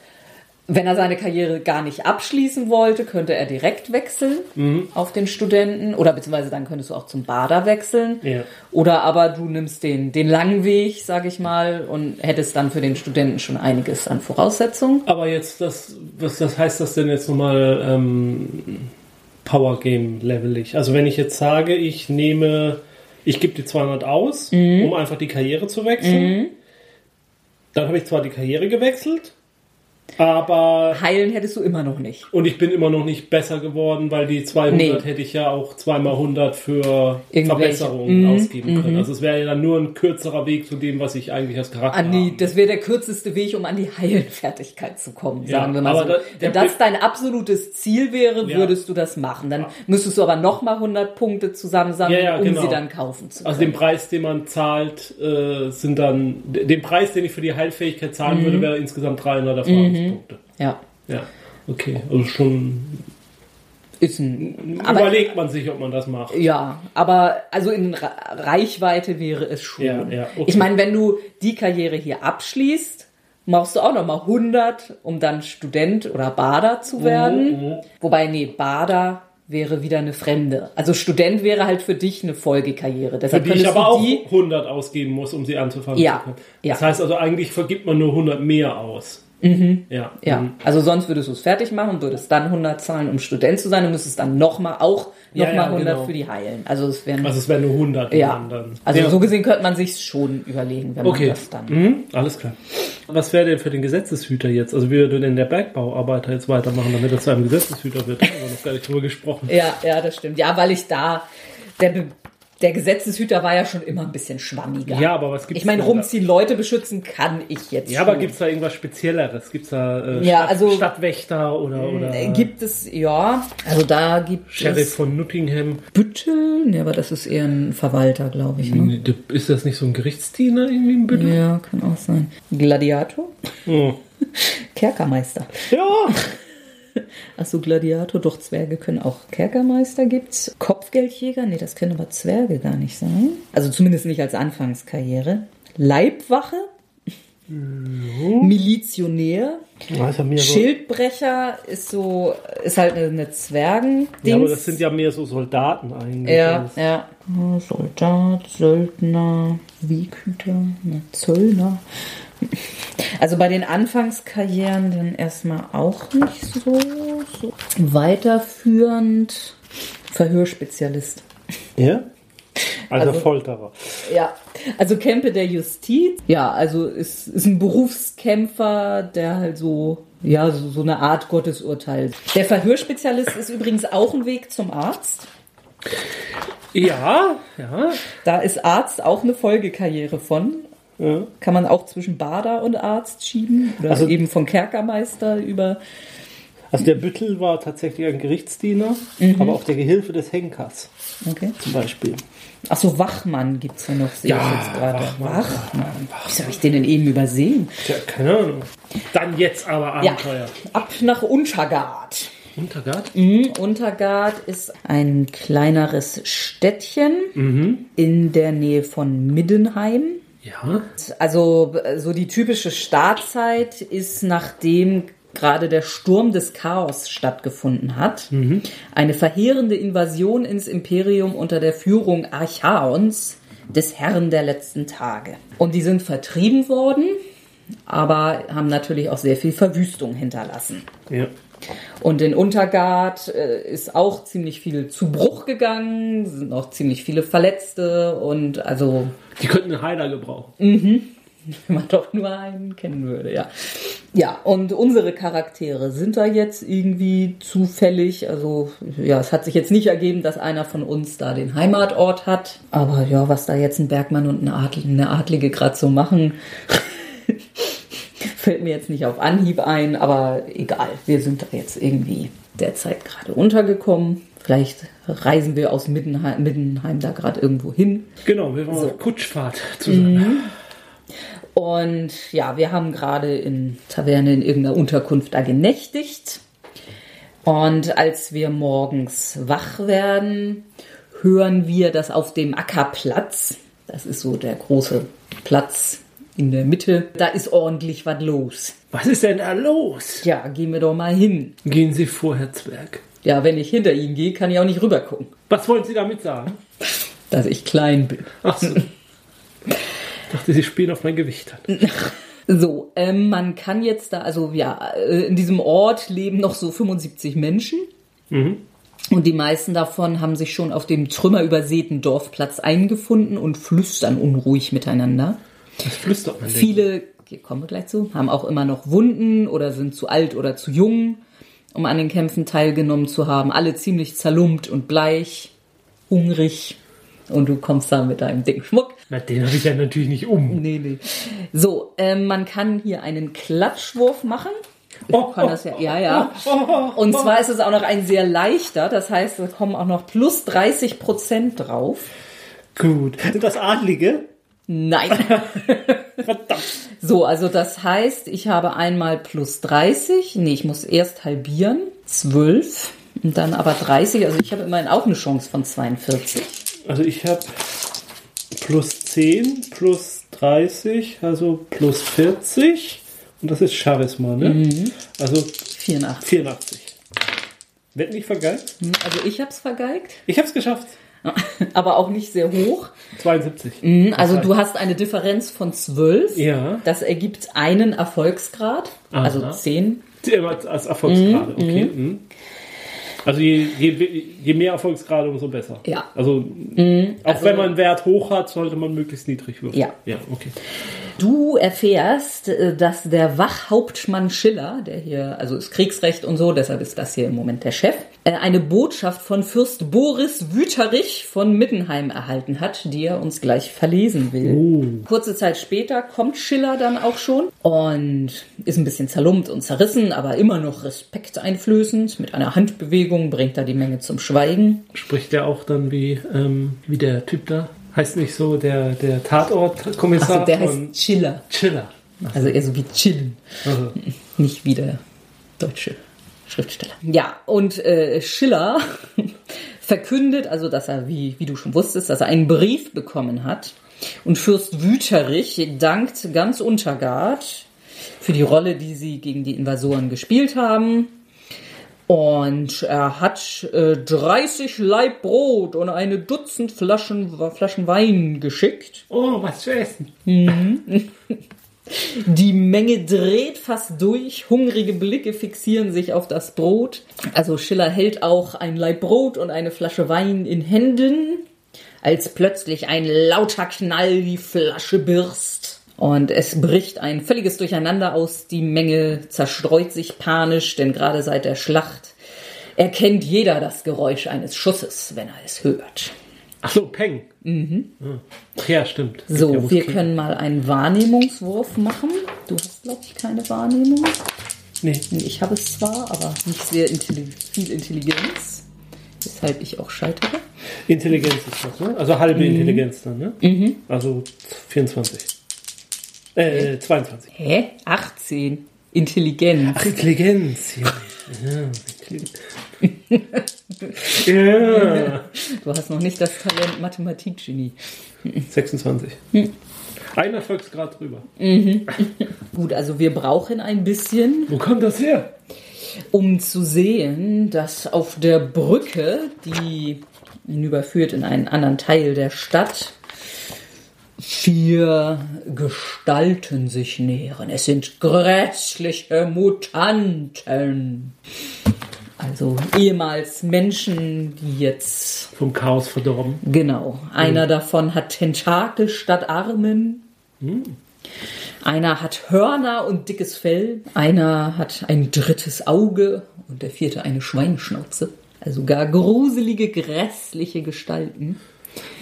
wenn er seine Karriere gar nicht abschließen wollte, könnte er direkt wechseln Mhm. auf den Studenten oder beziehungsweise dann könntest du auch zum Bader wechseln. Ja. Oder aber du nimmst den, den langen Weg, sag ich mal, und hättest dann für den Studenten schon einiges an Voraussetzungen. aber jetzt, das, was das heißt das denn jetzt nochmal ähm, Power Game levelig? Also wenn ich jetzt sage, ich nehme, ich gebe die 200 aus, Mhm. um einfach die Karriere zu wechseln. Dann habe ich zwar die Karriere gewechselt, aber Heilen hättest du immer noch nicht. und ich bin immer noch nicht besser geworden, weil die 200 Nee. hätte ich ja auch zweimal 100 für. Verbesserungen Mhm, ausgeben können. Also es wäre ja dann nur ein kürzerer Weg zu dem, was ich eigentlich als Charakter An die, das wäre der kürzeste Weg, um an die Heilenfertigkeit zu kommen, Ja, sagen wir mal aber so. da- Wenn das dein absolutes Ziel wäre, Ja. würdest du das machen. Dann müsstest du aber nochmal 100 Punkte zusammensammeln, Ja, ja, um genau. sie dann kaufen zu können. Also den Preis, den man zahlt, äh, sind dann den Preis, den ich für die Heilfähigkeit zahlen würde, wäre insgesamt 300 Erfahrungspunkte. Ja, Ja, okay, also schon ist ein. Aber, überlegt man sich, ob man das macht. ja, aber also in Reichweite wäre es schon. Ja, ja, okay. Ich meine, wenn du die Karriere hier abschließt, machst du auch nochmal 100, um dann Student oder Bader zu werden. Mhm, Wobei, nee, Bader wäre wieder eine Fremde. Also Student wäre halt für dich eine Folgekarriere. Für Deshalb die ich aber auch die 100 ausgeben muss, um sie anzufangen Ja, zu können. ja. Das heißt also, eigentlich vergibt man nur 100 mehr aus. Ja. Ja, Mhm. also sonst würdest du es fertig machen, würdest dann 100 zahlen, um Student zu sein und müsstest dann nochmal auch Ja, nochmal ja, 100 genau. für die Heilen. Also es wären Also es wären nur 100 die ja. dann. Also ja. so gesehen könnte man sich schon überlegen, wenn Okay, man das dann. mhm. alles klar. Was wäre denn für den Gesetzeshüter jetzt? Also wie würde denn der Bergbauarbeiter jetzt weitermachen, damit er zu einem Gesetzeshüter wird? Da haben wir noch gar nicht drüber gesprochen. Ja, ja, das stimmt. Ja, weil ich da der Be der Gesetzeshüter war ja schon immer ein bisschen schwammiger. Ja, aber was gibt's Ich meine, rumziehen, Leute beschützen kann ich jetzt Ja, schon. aber gibt es da irgendwas Spezielleres? Gibt es da äh, Ja, Stadt, also- Stadtwächter oder, oder Äh, Gibt es, ja, also da gibt Sheriff es von Nottingham? Büttel, ne, aber das ist eher ein Verwalter, glaube ich. Ne? Ist das nicht so ein Gerichtsdiener irgendwie im Büttel? Ja, kann auch sein. Gladiator? Oh. Kerkermeister. Ja, Achso, Gladiator, doch Zwerge können auch Kerkermeister gibt's. Kopfgeldjäger, nee, das können aber Zwerge gar nicht sein. Also zumindest nicht als Anfangskarriere. Leibwache, Milizionär, das ist ja mehr so. Schildbrecher ist so, ist halt eine, Zwergen. Ja, aber das sind ja mehr so Soldaten eigentlich. Ja, als- ja. Soldat, Söldner, Weghüter, ne, Zöllner. Also bei den Anfangskarrieren dann erstmal auch nicht so, so. Weiterführend Verhörspezialist. Ja? Also, Also- Folterer. Ja, also Kämpfe der Justiz. Ja, also ist, ist ein Berufskämpfer, der halt so, ja, so, so eine Art Gottesurteil. Der Verhörspezialist ist übrigens auch ein Weg zum Arzt. Ja, ja. Da ist Arzt auch eine Folgekarriere von. Ja. Kann man auch zwischen Bader und Arzt schieben. Oder Also- eben von Kerkermeister über. Also der Büttel war tatsächlich ein Gerichtsdiener, Mhm. aber auch der Gehilfe des Henkers Okay. zum Beispiel. Achso, Wachmann gibt es ja noch. sehe Ja, ich jetzt gerade. Wachmann. Wachmann. Wieso habe ich den denn eben übersehen? Tja, keine Ahnung. Dann jetzt aber Ja, Abenteuer. ab nach Untergard. Untergard? Mhm, Untergard ist ein kleineres Städtchen in der Nähe von Middenheim. Ja. Also äh, so die typische Startzeit ist, nachdem gerade der Sturm des Chaos stattgefunden hat. Eine verheerende Invasion ins Imperium unter der Führung Archaons, des Herrn der letzten Tage. Und die sind vertrieben worden, aber haben natürlich auch sehr viel Verwüstung hinterlassen. Ja. Und in Untergard äh, ist auch ziemlich viel zu Bruch gegangen, sind auch ziemlich viele Verletzte und also Die könnten einen Heiler gebrauchen. wenn man doch nur einen kennen würde, ja. Ja, und unsere Charaktere sind da jetzt irgendwie zufällig. Also, ja, es hat sich jetzt nicht ergeben, dass einer von uns da den Heimatort hat. Aber ja, was da jetzt ein Bergmann und eine Adlige, eine Adlige gerade so machen, fällt mir jetzt nicht auf Anhieb ein. Aber egal, wir sind da jetzt irgendwie derzeit gerade untergekommen. Vielleicht reisen wir aus Middenheim, Middenheim da gerade irgendwo hin. Genau, wir waren auf Kutschfahrt zusammen. Und ja, wir haben gerade in Taverne in irgendeiner Unterkunft da genächtigt. Und als wir morgens wach werden, hören wir, dass auf dem Ackerplatz, das ist so der große Platz in der Mitte, da ist ordentlich was los. Was ist denn da los? Ja, gehen wir doch mal hin. Gehen Sie vor, Herr Zwerg. Ja, wenn ich hinter Ihnen gehe, kann ich auch nicht rüber gucken, Was wollen Sie damit sagen? dass ich klein bin. Ach so. Ich dachte, Sie spielen auf mein Gewicht an. So, ähm, man kann jetzt da, also ja, äh, in diesem Ort leben noch so 75 Menschen. Und die meisten davon haben sich schon auf dem trümmerübersäten Dorfplatz eingefunden und flüstern unruhig miteinander. Das flüstert man. Viele, hier kommen wir gleich zu, haben auch immer noch Wunden oder sind zu alt oder zu jung, um an den Kämpfen teilgenommen zu haben. Alle ziemlich zerlumpt und bleich, hungrig. Und du kommst da mit deinem dicken Schmuck. Na, den habe ich ja natürlich nicht um. Nee, nee. So, ähm, man kann hier einen Klatschwurf machen. Ich Oh, kann das ja, ja, ja. Und zwar ist es auch noch ein sehr leichter, das heißt, da kommen auch noch plus 30 Prozent drauf. Gut. Das Adlige? Nein. Verdammt. So, also das heißt, ich habe einmal plus 30. Nee, ich muss erst halbieren. 12. Und dann aber 30. Also ich habe immerhin auch eine Chance von 42. Also ich habe plus 10, plus 30, also plus 40. Und das ist Charisma, ne? Also 84. 84. Wird nicht vergeigt? Also ich habe es vergeigt. Ich habe es geschafft. aber auch nicht sehr hoch. 72. Mhm, Also du hast eine Differenz von 12. Ja. Das ergibt einen Erfolgsgrad, also Aha. 10. Immer als Erfolgsgrade, okay. mhm. Also je, je, je mehr Erfolgsgrade, umso besser. Ja. Also, auch wenn man einen Wert hoch hat, sollte man möglichst niedrig würfeln. Ja. Ja, okay. Du erfährst, äh, dass der Wachhauptmann Schiller, der hier, also ist Kriegsrecht und so, deshalb ist das hier im Moment der Chef, äh, eine Botschaft von Fürst Boris Wüterich von Mittenheim erhalten hat, die er uns gleich verlesen will. Kurze Zeit später kommt Schiller dann auch schon und ist ein bisschen zerlumpt und zerrissen, aber immer noch respekteinflößend. Mit einer Handbewegung bringt er die Menge zum Schweigen. Spricht der auch dann wie, ähm, wie der Typ da? Heißt nicht so der, der Tatortkommissar Also der von heißt Schiller. Chiller. Also eher so wie chillen. Also, Nicht wie der deutsche Schriftsteller. Ja, und äh, Schiller verkündet, also dass er, wie, wie du schon wusstest, dass er einen Brief bekommen hat. Und Fürst Wüterich dankt ganz Untergard für die Rolle, die sie gegen die Invasoren gespielt haben. Und er hat äh, 30 Laib Brot und eine Dutzend Flaschen, Flaschen Wein geschickt. oh, was zu essen. Die Menge dreht fast durch, hungrige Blicke fixieren sich auf das Brot. Also Schiller hält auch ein Laib Brot und eine Flasche Wein in Händen, als plötzlich ein lauter Knall die Flasche birst. Und es bricht ein völliges Durcheinander aus, die Menge zerstreut sich panisch, denn gerade seit der Schlacht erkennt jeder das Geräusch eines Schusses, wenn er es hört. Ach so, Peng. Mhm. Ja, stimmt. Gibt ja So, wir können mal einen Wahrnehmungswurf machen. Du hast, glaube ich, keine Wahrnehmung. Nee. Ich habe es zwar, aber nicht sehr intelli viel Intelligenz, weshalb ich auch scheitere. Intelligenz ist das, ne? Also halbe Mhm. Intelligenz dann, ne? Also 24. Äh, 22. Hä? 18. Intelligenz. Ach, Intelligenz. Ja, ja. Du hast noch nicht das Talent Mathematik-Genie. 26. Ein Erfolgsgrad drüber. Gut, also wir brauchen ein bisschen, Wo kommt das her? um zu sehen, dass auf der Brücke, die hinüberführt in einen anderen Teil der Stadt, vier Gestalten sich nähern. Es sind grässliche Mutanten. Also ehemals Menschen, die jetzt Vom Chaos verdorben. Genau. Einer davon hat Tentakel statt Armen. Einer hat Hörner und dickes Fell. Einer hat ein drittes Auge und der vierte eine Schweineschnauze. Also gar gruselige, grässliche Gestalten.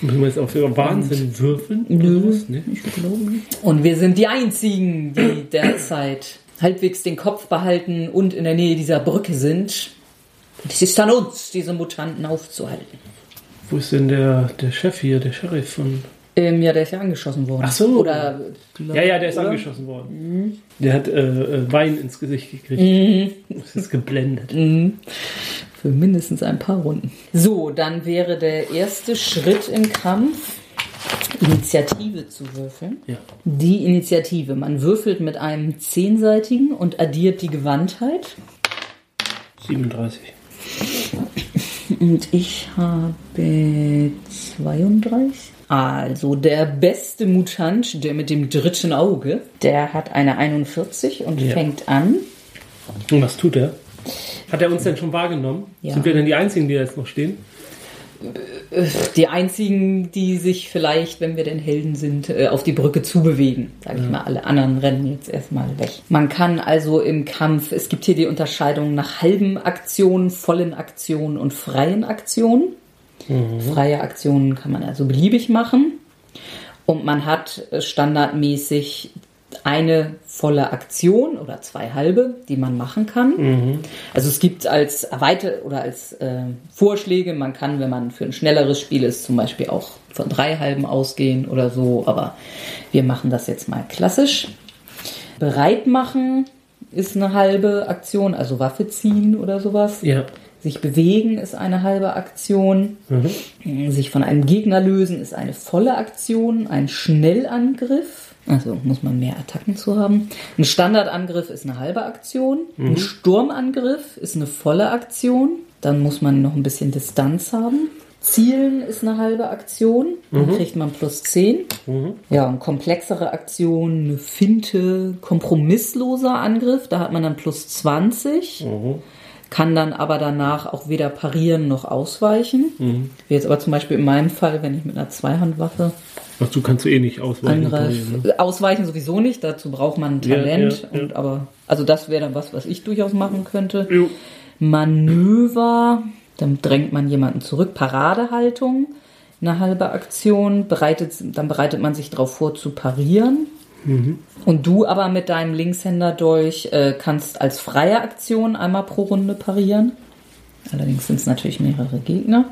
Müssen wir jetzt auf ihre Wahnsinn würfeln? Nö. Ne? Ich glaube nicht. Und wir sind die einzigen, die derzeit halbwegs den Kopf behalten und in der Nähe dieser Brücke sind. Und es ist an uns, diese Mutanten aufzuhalten. Wo ist denn der, der Chef hier, der Sheriff von. Ähm, ja, der ist ja angeschossen worden. Ach so. Oder, Ja, ja, der ist oder? angeschossen worden. Der hat äh, äh, Wein ins Gesicht gekriegt. Das ist geblendet. Für mindestens ein paar Runden. So, dann wäre der erste Schritt im Kampf, Initiative zu würfeln. Ja. Die Initiative. Man würfelt mit einem zehnseitigen und addiert die Gewandtheit. 37. Und ich habe 32. Also der beste Mutant, der mit dem dritten Auge, der hat eine 41 und Ja. fängt an. Und was tut er? Hat er uns denn schon wahrgenommen? Ja. Sind wir denn die Einzigen, die da jetzt noch stehen? Die einzigen, die sich vielleicht, wenn wir denn Helden sind, äh, auf die Brücke zubewegen. Sag ich mal, alle anderen rennen jetzt erstmal weg. Man kann also im Kampf, es gibt hier die Unterscheidung nach halben Aktionen, vollen Aktionen und freien Aktionen. Freie Aktionen kann man also beliebig machen. Und man hat standardmäßig eine volle Aktion oder zwei halbe, die man machen kann. Also es gibt als Erweiter oder als äh, Vorschläge, man kann, wenn man für ein schnelleres Spiel ist, zum Beispiel auch von drei halben ausgehen oder so, aber wir machen das jetzt mal klassisch. Bereit machen ist eine halbe Aktion, also Waffe ziehen oder sowas. Ja. Sich bewegen ist eine halbe Aktion. Sich von einem Gegner lösen ist eine volle Aktion. Ein Schnellangriff, also muss man mehr Attacken zu haben. Ein Standardangriff ist eine halbe Aktion. Ein Sturmangriff ist eine volle Aktion. Dann muss man noch ein bisschen Distanz haben. Zielen ist eine halbe Aktion, dann kriegt man plus 10. Ja, und komplexere Aktion, eine Finte, kompromissloser Angriff, da hat man dann plus 20. Kann dann aber danach auch weder parieren noch ausweichen. Wie jetzt aber zum Beispiel in meinem Fall, wenn ich mit einer Zweihandwaffe Du kannst eh nicht ausweichen. angreife. Ne? Ausweichen sowieso nicht, dazu braucht man Talent. ja, ja. Und aber, also das wäre dann was, was ich durchaus machen könnte. Jo. Manöver, dann drängt man jemanden zurück. Paradehaltung, eine halbe Aktion, bereitet, dann bereitet man sich darauf vor zu parieren. Und du aber mit deinem Linkshänder durch äh, kannst als freie Aktion einmal pro Runde parieren. Allerdings sind es natürlich mehrere Gegner.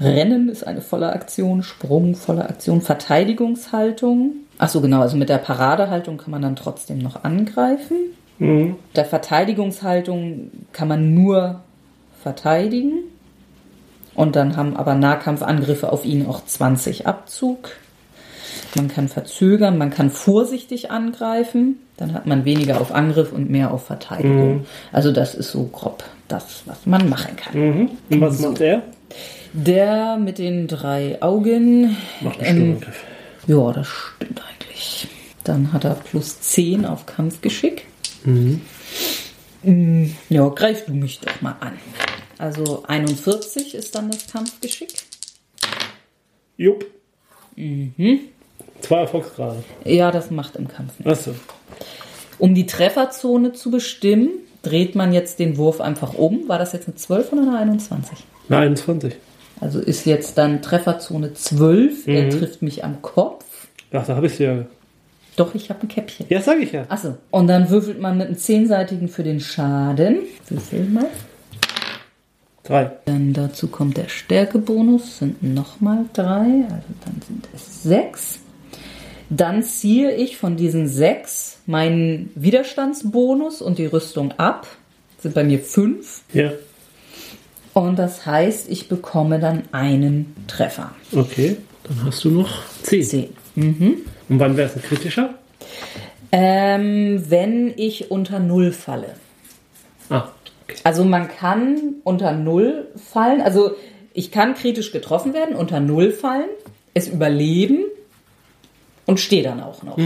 Rennen ist eine volle Aktion, Sprung volle Aktion, Verteidigungshaltung. Ach so genau, also mit der Paradehaltung kann man dann trotzdem noch angreifen. Der Verteidigungshaltung kann man nur verteidigen. Und dann haben aber Nahkampfangriffe auf ihn auch 20 Abzug. Man kann verzögern, man kann vorsichtig angreifen. Dann hat man weniger auf Angriff und mehr auf Verteidigung. Also das ist so grob das, was man machen kann. Mhm. Und was macht er? Der mit den drei Augen. Macht einen ähm, Sturmangriff. ja, das stimmt eigentlich. Dann hat er plus 10 auf Kampfgeschick. Mm, Ja, greif du mich doch mal an. Also 41 ist dann das Kampfgeschick. Jupp. Mhm. Zwei Erfolgsgrade. Ja, das macht im Kampf nichts. Achso. Um die Trefferzone zu bestimmen, dreht man jetzt den Wurf einfach um. War das jetzt eine 12 oder eine 21? Na, 21. Also ist jetzt dann Trefferzone 12. Er trifft mich am Kopf. Ach, da habe ich ja. Doch, ich habe ein Käppchen. Ja, sag ich ja. Achso. Und dann würfelt man mit einem zehnseitigen für den Schaden. Würfel mal. Drei. Dann dazu kommt der Stärkebonus, sind nochmal drei, also dann sind es sechs. Dann ziehe ich von diesen sechs meinen Widerstandsbonus und die Rüstung ab. Sind bei mir fünf. Ja. Und das heißt, ich bekomme dann einen Treffer. Okay. Dann hast du noch zehn. Zehn. Und wann wäre es ein kritischer? Ähm, wenn ich unter Null falle. Ah, okay. Also man kann unter Null fallen, also ich kann kritisch getroffen werden, unter Null fallen, es überleben und stehe dann auch noch.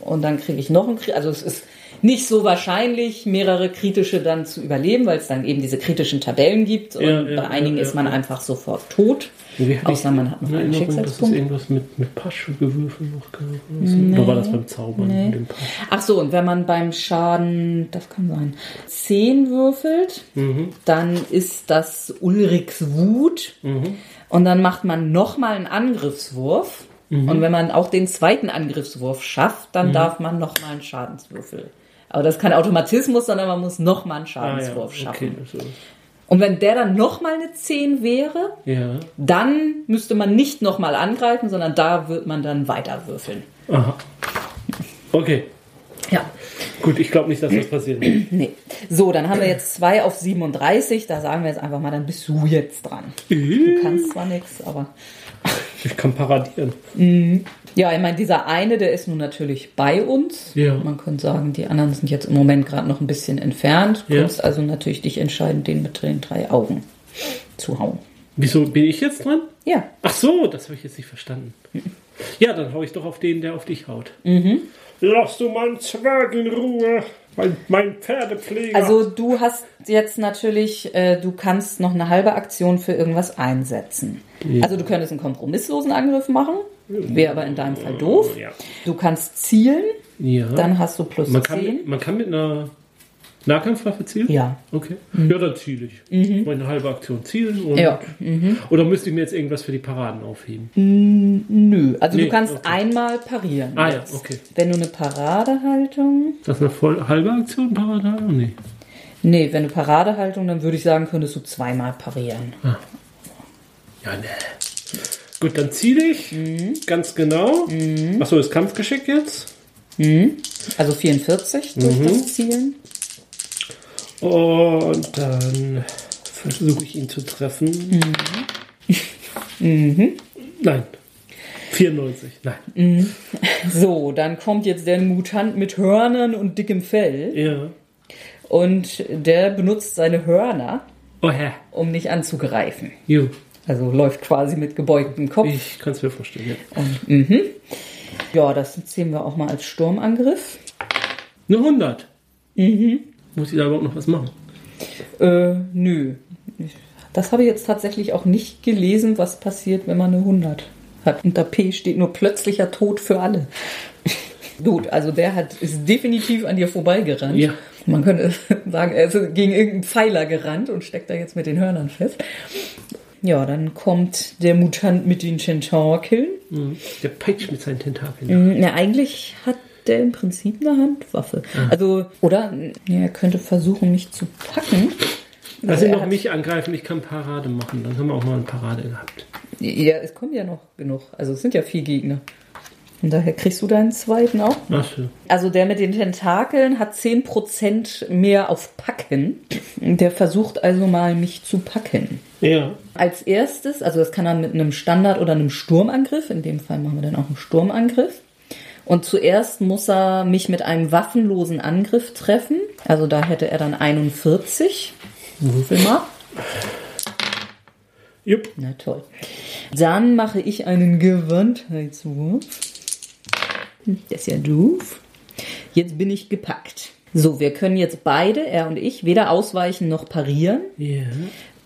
Und dann kriege ich noch einen, Kri- also es ist nicht so wahrscheinlich, mehrere kritische dann zu überleben, weil es dann eben diese kritischen Tabellen gibt und Ja, ja, bei einigen ja, ist man ja. einfach sofort tot, außer ich man hat noch in einen Erinnerung, dass es Schicksalspunkt. irgendwas mit, mit Paschgewürfel noch. Oder, so. oder war das beim Zaubern? Mit dem Pasch? Ach so, und wenn man beim Schaden, das kann sein, 10 würfelt, dann ist das Ulriks Wut. Und dann macht man nochmal einen Angriffswurf. Und wenn man auch den zweiten Angriffswurf schafft, dann darf man nochmal einen Schadenswürfel. Aber das ist kein Automatismus, sondern man muss nochmal einen Ah, Schadenswurf ja. schaffen. Okay, also, Und wenn der dann nochmal eine 10 wäre, ja. dann müsste man nicht nochmal angreifen, sondern da wird man dann weiter würfeln. Aha. Okay. Ja. Gut, ich glaube nicht, dass das passiert. Nee. So, dann haben wir jetzt 2 auf 37. Da sagen wir jetzt einfach mal, dann bist du jetzt dran. Du kannst zwar nichts, aber. Ich kann paradieren. Ja, ich meine, dieser eine, der ist nun natürlich bei uns. Ja. Man könnte sagen, die anderen sind jetzt im Moment gerade noch ein bisschen entfernt. Du Ja. kannst also natürlich dich entscheiden, den mit den drei Augen zu hauen. Wieso bin ich jetzt dran? Ja. Ach so, das habe ich jetzt nicht verstanden. Ja, dann hau ich doch auf den, der auf dich haut. Mhm. Lass du meinen Zwerg in Ruhe, mein, mein Pferdepfleger. Also du hast jetzt natürlich, äh, du kannst noch eine halbe Aktion für irgendwas einsetzen. Also du könntest einen kompromisslosen Angriff machen, wäre aber in deinem Fall doof. Ja. Du kannst zielen, ja. dann hast du plus man, kann 10. mit, man kann mit einer Nahkampfwaffe zielen? Ja. Okay. Ja, dann ziele ich. Meine halbe Aktion zielen. Und, Mhm. Ja. Oder müsste ich mir jetzt irgendwas für die Paraden aufheben? Nö, also Nee, du kannst okay. einmal parieren. Ah ja, jetzt. okay. Wenn du eine Paradehaltung. Ist das eine voll, halbe Aktion, Parade? Oh, nee. Nee, wenn du Paradehaltung, dann würde ich sagen, könntest du zweimal parieren. Ja, ne. Gut, dann ziele ich. Mhm. Ganz genau. Achso, ist Kampfgeschick jetzt. Also 44 durch Mhm. das Zielen. Und dann versuche ich ihn zu treffen. Mhm. Nein. 94. Nein. So, dann kommt jetzt der Mutant mit Hörnern und dickem Fell. Ja. Und der benutzt seine Hörner, Oh, um nicht anzugreifen. Jo. Also läuft quasi mit gebeugtem Kopf. Ich kann es mir vorstellen, ja. Und, mhm. Ja, das sehen wir auch mal als Sturmangriff. Eine 100. Mhm. Muss ich da überhaupt noch was machen? Äh, nö. Das habe ich jetzt tatsächlich auch nicht gelesen, was passiert, wenn man eine 100 hat. Unter P steht nur plötzlicher Tod für alle. Gut, also der hat, ist definitiv an dir vorbeigerannt. Ja. Man könnte sagen, er ist gegen irgendeinen Pfeiler gerannt und steckt da jetzt mit den Hörnern fest. Ja, dann kommt der Mutant mit den Tentakeln. Mhm. Der peitscht mit seinen Tentakeln. Mhm, ja, eigentlich hat der im Prinzip eine Handwaffe. Also, oder ja, er könnte versuchen, mich zu packen. Lass Also ihn doch mich angreifen, ich kann Parade machen. Dann haben wir auch mal eine Parade gehabt. Ja, es kommen ja noch genug. Also es sind ja vier Gegner. Und daher kriegst du deinen zweiten auch. Ach so. Also der mit den Tentakeln hat 10% mehr auf Packen. Der versucht also mal, mich zu packen. Ja. Als erstes, also das kann er mit einem Standard- oder einem Sturmangriff, in dem Fall machen wir dann auch einen Sturmangriff. Und zuerst muss er mich mit einem waffenlosen Angriff treffen. Also da hätte er dann 41. Würfel mal. Jupp. Na toll. Dann mache ich einen Gewandheitswurf. Das ist ja doof. Jetzt bin ich gepackt. So, wir können jetzt beide, er und ich, weder ausweichen noch parieren. Ja.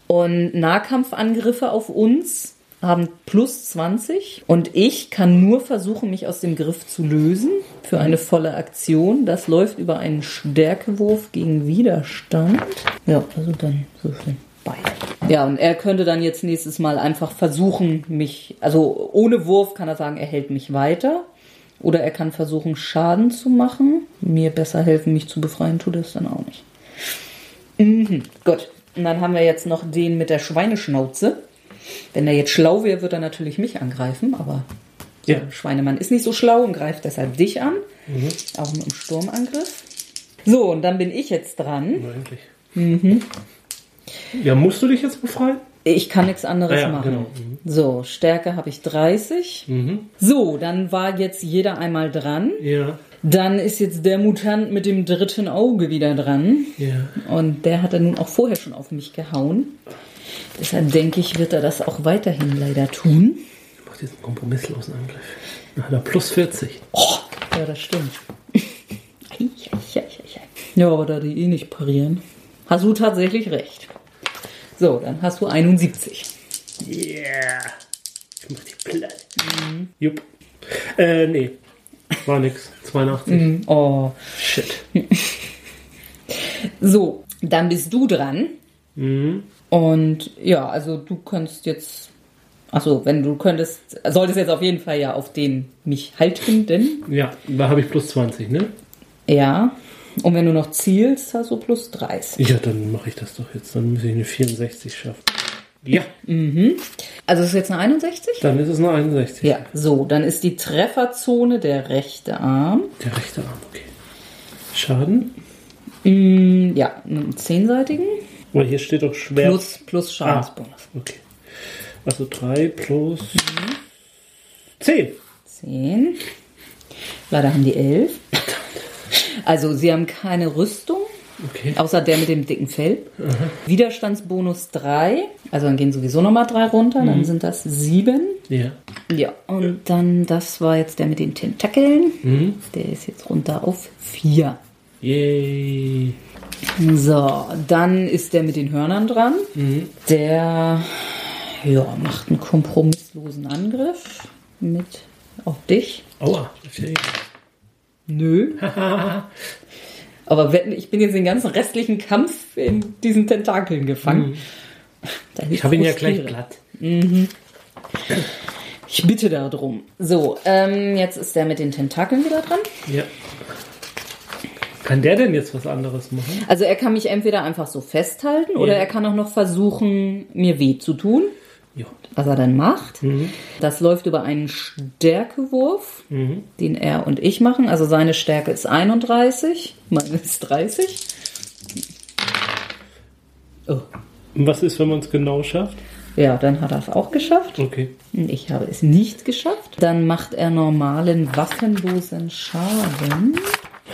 Und Nahkampfangriffe auf uns haben plus 20. Und ich kann nur versuchen, mich aus dem Griff zu lösen für eine volle Aktion. Das läuft über einen Stärkewurf gegen Widerstand. Ja, also dann so schön beide. Ja, und er könnte dann jetzt nächstes Mal einfach versuchen, mich, also ohne Wurf kann er sagen, er hält mich weiter. Oder er kann versuchen, Schaden zu machen. Mir besser helfen, mich zu befreien, tut es dann auch nicht. Mhm, gut. Und dann haben wir jetzt noch den mit der Schweineschnauze. Wenn er jetzt schlau wäre, wird er natürlich mich angreifen, aber Ja. der Schweinemann ist nicht so schlau und greift deshalb dich an. Auch mit einem Sturmangriff. So, und dann bin ich jetzt dran. Na, endlich. Mhm. Ja, musst du dich jetzt befreien? Ich kann nichts anderes ja, machen. genau. Mhm. So, Stärke habe ich 30. So, dann war jetzt jeder einmal dran. Ja. Dann ist jetzt der Mutant mit dem dritten Auge wieder dran. Ja. Und der hat er nun auch vorher schon auf mich gehauen. Deshalb denke ich, wird er das auch weiterhin leider tun. Mach diesen kompromisslosen Angriff. Dann hat er plus 40. Oh, ja, das stimmt. Ja, aber da die eh nicht parieren, hast du tatsächlich recht. So, dann hast du 71. Yeah. Ich mach die platt. Jupp. Äh, nee. War nix. 82. Oh, Shit. so, dann bist du dran. Und ja, also du kannst jetzt. Achso, wenn du könntest, solltest jetzt auf jeden Fall ja auf den mich haltenden. Ja, da habe ich plus 20, ne? Ja. Und wenn du noch zielst, hast du plus 30. Ja, dann mache ich das doch jetzt. Dann muss ich eine 64 schaffen. Ja, Also ist es jetzt eine 61? dann ist es eine 61. Ja, so, dann ist die Trefferzone der rechte Arm. Der rechte Arm, okay. Schaden? Mm, Ja, einen zehnseitigen Weil hier steht doch schwer. plus, plus Schadensbonus. Okay. Also 3 plus 10. 10. Leider haben die 11. Also sie haben keine Rüstung, Okay. außer der mit dem dicken Fell. Widerstandsbonus 3. Also dann gehen sowieso nochmal 3 runter, dann sind das 7. Ja. Ja, und dann, das war jetzt der mit den Tentakeln. Der ist jetzt runter auf 4. Yay. So, dann ist der mit den Hörnern dran. Der ja, macht einen kompromisslosen Angriff mit auf dich. Aua. das ist ja Nö. Aber wetten, ich bin jetzt den ganzen restlichen Kampf in diesen Tentakeln gefangen. Ist Ich habe ihn ja gleich glatt. Ich bitte darum. So, ähm, jetzt ist der mit den Tentakeln wieder dran. Ja. Kann der denn jetzt was anderes machen? Also er kann mich entweder einfach so festhalten oder Ja. er kann auch noch versuchen, mir weh zu tun. Ja. was er dann macht. Das läuft über einen Stärkewurf, den er und ich machen. Also seine Stärke ist 31, meine ist 30. Oh. Was ist, wenn man es genau schafft? Ja, dann hat er es auch geschafft. Okay. Ich habe es nicht geschafft. Dann macht er normalen waffenlosen Schaden.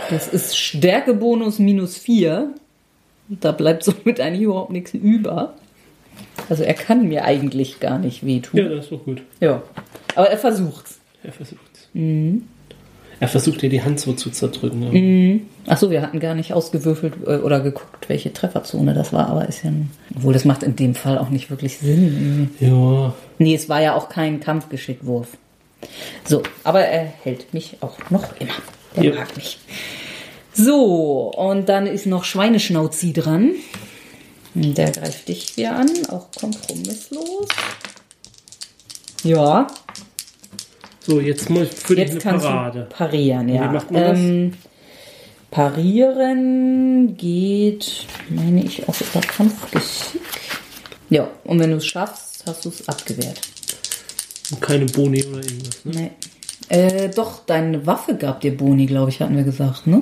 Das ist Stärkebonus minus 4. Da bleibt somit eigentlich überhaupt nichts über. Also er kann mir eigentlich gar nicht wehtun. Ja, das ist doch gut. Ja. Aber er versucht's. Er versucht's. Mhm. Er versucht dir die Hand so zu zerdrücken. Ja. Achso, wir hatten gar nicht ausgewürfelt äh, oder geguckt, welche Trefferzone das war, aber ist ja. ein- Obwohl, das macht in dem Fall auch nicht wirklich Sinn. Ja. Nee, es war ja auch kein Kampfgeschickwurf. So, aber er hält mich auch noch immer. Der Ja. mag mich. So, und dann ist noch Schweineschnauzi dran. Der greift dich wieder an, auch kompromisslos. Ja, So, jetzt muss für dich jetzt eine kannst Parade. du parieren, ja. Wie macht man das? Ähm, parieren geht, meine ich, auch über Kampfgeschick. Ja, und wenn du es schaffst, hast du es abgewehrt. Und keine Boni oder irgendwas. Ne? Nee. Äh, doch, deine Waffe gab dir Boni, glaube ich, hatten wir gesagt, ne?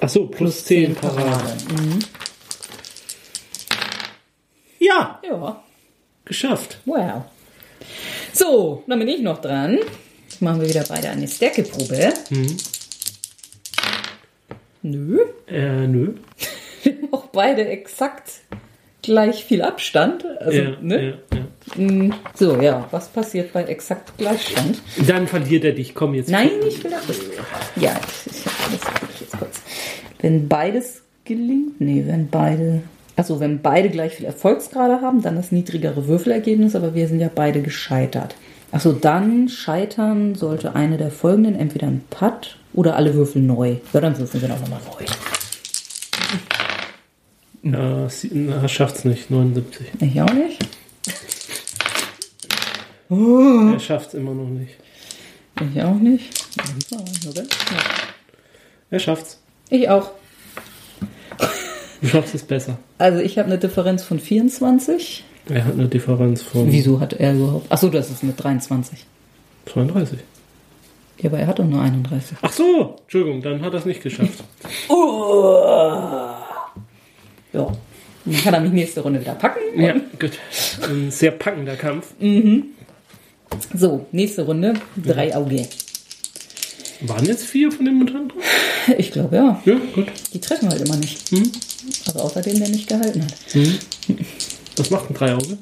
Achso, plus 10 Parade. Mhm. Ja, geschafft. wow. So, dann bin ich noch dran. Jetzt machen wir wieder beide eine Stärkeprobe. Mhm. Nö. Äh, nö. Wir haben auch beide exakt gleich viel Abstand. Also, ja, ne? ja, ja. Mm, So, ja, was passiert bei exakt Gleichstand? Dann verliert er dich. Komm jetzt. Nein, ich will das. Ja, ich, ich, das ich jetzt kurz. Wenn beides gelingt, nee, wenn beide, also wenn beide gleich viel Erfolgsgrade haben, dann das niedrigere Würfelergebnis, aber wir sind ja beide gescheitert. Achso, dann scheitern sollte eine der folgenden entweder ein Putt oder alle Würfel neu. Ja, dann würfeln wir doch nochmal neu. Sie- na, schafft's nicht. 79. Ich auch nicht. Er schafft's immer noch nicht. Ich auch nicht. Ja, Er schafft's. Ich auch. Du schaffst es besser. Also ich habe eine Differenz von 24. Er hat eine Differenz von Wieso hat er überhaupt? Achso, das ist mit 23. 32. Ja, aber er hat doch nur 31. Ach so, Entschuldigung, dann hat er es nicht geschafft. Ja. Dann kann er mich nächste Runde wieder packen. ja, gut. Ein sehr packender Kampf. So, nächste Runde. Drei Auge. Waren jetzt vier von den Mutanten? Ich glaube ja. Ja, gut. Die treffen halt immer nicht. Also außerdem, der nicht gehalten hat. Was macht ein Dreiauge?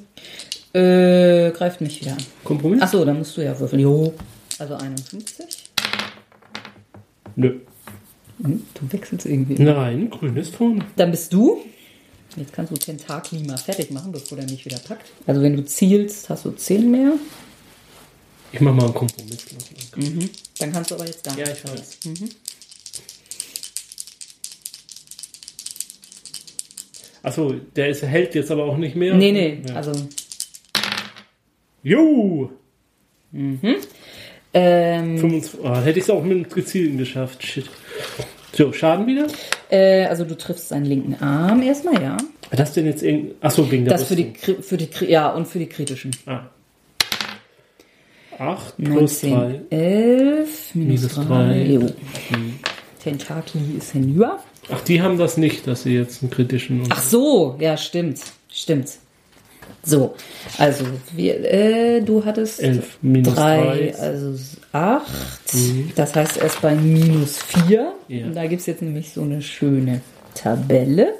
Äh, greift mich wieder an. Kompromiss? Achso, dann musst du ja würfeln. Jo. Also 51. Nö. Hm, Du wechselst irgendwie. Nein, grün ist vorne. Dann bist du. Jetzt kannst du Tentakli mal fertig machen, bevor der mich wieder packt. Also wenn du zielst, hast du 10 mehr. Ich mach mal einen Kompromiss. Dann kannst du aber jetzt gar Ja, ich weiß. Achso, der ist, hält jetzt aber auch nicht mehr. Nee, nee. Ja. Also. Jo! Ähm, 25, oh, hätte ich es auch mit einem gezielten geschafft. Shit. So, Schaden wieder? äh, also du triffst seinen linken Arm erstmal, ja. War das denn jetzt irgend. Achso, wegen der Das für die, für die, ja, und für die kritischen. Ah. 8 plus 3. 19, 11, minus, Minus 3. drei. Jo. Tentakli ist hinüber. Ach, die haben das nicht, dass sie jetzt einen kritischen. Ach so, ja, stimmt. Stimmt. So, also wir, äh, du hattest 11 minus 3, 3. also 8. Das heißt erst bei minus 4. Ja. Und da gibt es jetzt nämlich so eine schöne Tabelle.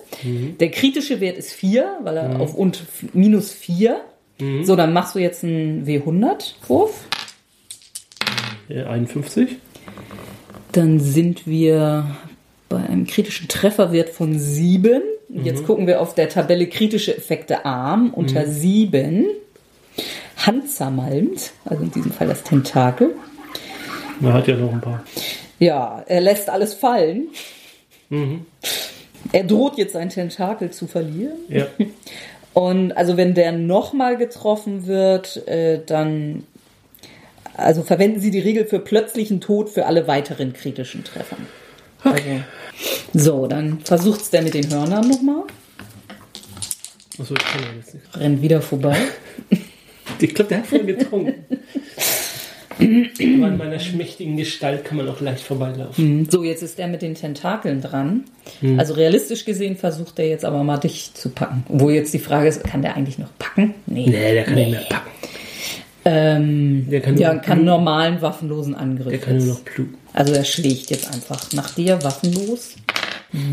Der kritische Wert ist 4, weil er auf und minus 4. So, dann machst du jetzt einen W100-Wurf. Äh, 51. Dann sind wir bei einem kritischen Trefferwert von 7. Jetzt gucken wir auf der Tabelle kritische Effekte Arm unter 7. Handzermalmt, also in diesem Fall das Tentakel. Man hat ja noch ein paar. Ja, er lässt alles fallen. Er droht jetzt sein Tentakel zu verlieren. Ja. Und also wenn der nochmal getroffen wird, äh, dann also verwenden Sie die Regel für plötzlichen Tod für alle weiteren kritischen Treffern. Also, so, dann versucht's der mit den Hörnern nochmal. Achso, ich kann ja jetzt nicht. Rennt wieder vorbei. Ich glaube, der hat voll getrunken. Aber an meiner schmächtigen Gestalt kann man auch leicht vorbeilaufen. So, jetzt ist er mit den Tentakeln dran. Also realistisch gesehen versucht er jetzt aber mal dich zu packen. Wo jetzt die Frage ist, kann der eigentlich noch packen? Nee. Nee, der kann nicht mehr packen. Ähm, Der kann ja, kann normalen waffenlosen Angriff. Der kann nur noch Blut. Also er schlägt jetzt einfach nach dir waffenlos.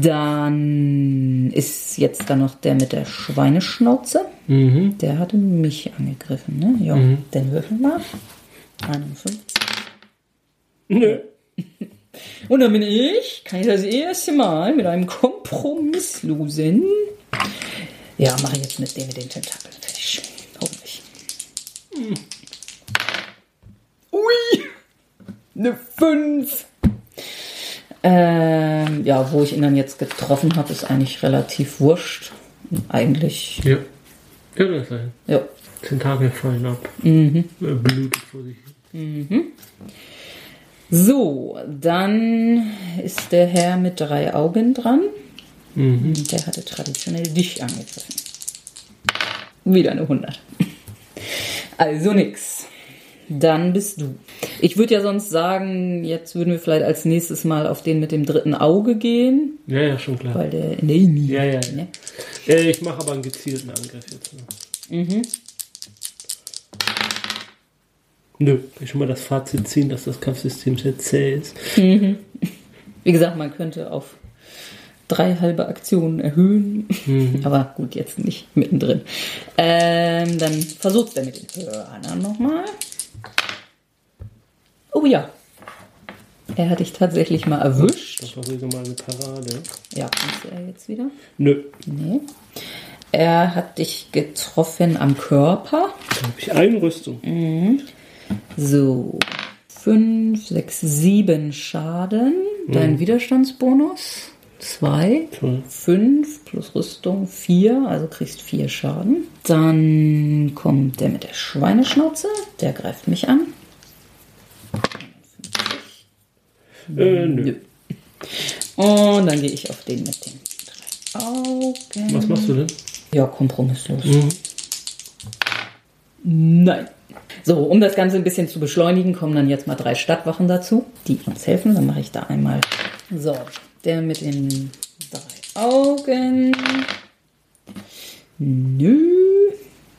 Dann ist jetzt da noch der mit der Schweineschnauze. Mhm. Der hatte mich angegriffen, ne? Ja, den würfel mal. 51. Nö. Und dann bin ich, kann ich das erste Mal mit einem kompromisslosen. Ja, mache ich jetzt mit dem mit den Tentakeln fertig. Hoffentlich. Ui! Eine 5. Ähm, ja, wo ich ihn dann jetzt getroffen habe, ist eigentlich relativ wurscht. Eigentlich, Ja. Ja, das sein. ja. Tentakel fallen ab. Mhm. Blutet vor sich. hin. So, dann ist der Herr mit drei Augen dran. Mhm. Der hatte traditionell dich angegriffen. Wieder eine 100. Also nix. Dann bist du. Ich würde ja sonst sagen, jetzt würden wir vielleicht als nächstes mal auf den mit dem dritten Auge gehen, Ja, ja, schon klar. weil der in der Linie. Ja, ja, ja. Ne? Ich mache aber einen gezielten Angriff jetzt. Ne? Nö, ich schon mal das Fazit ziehen, dass das Kampfsystem sehr zäh ist. Wie gesagt, man könnte auf drei halbe Aktionen erhöhen. Mhm. Aber gut, jetzt nicht mittendrin. Ähm, dann versucht's der mit den Hörnern nochmal. Oh ja. Er hat dich tatsächlich mal erwischt. Das war sogar mal eine Parade. Ja, kannst du er jetzt wieder? Nö, Nee. Er hat dich getroffen am Körper. da habe ich Einrüstung. So. 5, 6, 7 Schaden. Dein Widerstandsbonus. 2. Toll. 5 plus Rüstung 4, also kriegst 4 Schaden. Dann kommt der mit der Schweineschnauze, der greift mich an. Äh, nö. Und dann gehe ich auf den mit den drei Augen. Was machst du denn? Ja, kompromisslos. Nein. So, um das Ganze ein bisschen zu beschleunigen, kommen dann jetzt mal drei Stadtwachen dazu, die uns helfen. Dann mache ich da einmal. So, der mit den drei Augen. Nö.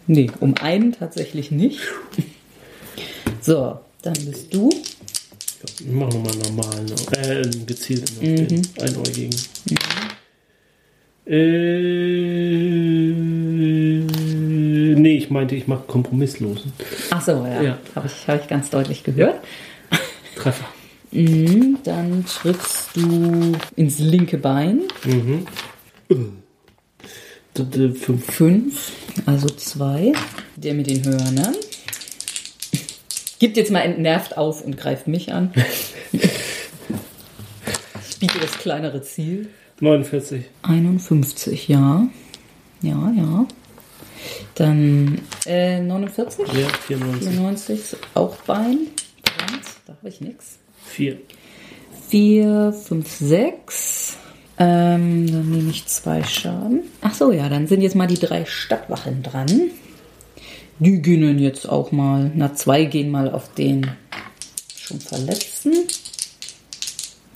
Nee, um einen tatsächlich nicht. So, dann bist du. Ich mach nochmal normal, noch. äh, einen gezielten auf den Einäugigen. Äh, nee, ich meinte, ich mache kompromisslosen. Ach so, ja. Ja. Habe ich, hab ich ganz deutlich gehört. Treffer. Mhm, dann triffst du ins linke Bein. D- d- Fünf. Fünf, also zwei. Der mit den Hörnern. Gibt jetzt mal entnervt auf und greift mich an. Ich biete das kleinere Ziel. 49. 51, ja. Ja, ja. Dann äh, 49, Ja, 94. 94, ist auch Bein. Da habe ich nichts. 4. 4, 5, 6. Ähm, dann nehme ich zwei Schaden. Ach so, ja, dann sind jetzt mal die drei Stadtwachen dran. Die gehen jetzt auch mal. Na, zwei gehen mal auf den schon Verletzten.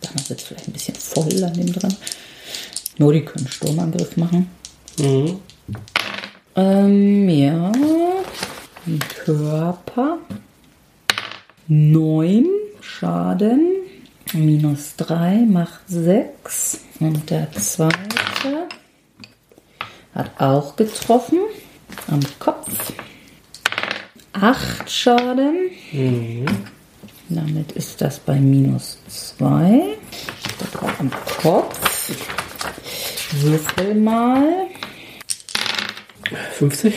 Danach wird es vielleicht ein bisschen voll an dem dran. Nur die können Sturmangriff machen. Mhm. Ähm, ja. Ein Körper. Neun Schaden. Minus drei macht sechs. Und der zweite hat auch getroffen. Am Kopf. Acht Schaden. Damit ist das bei minus zwei. Das war am Kopf. Würfel mal. 50.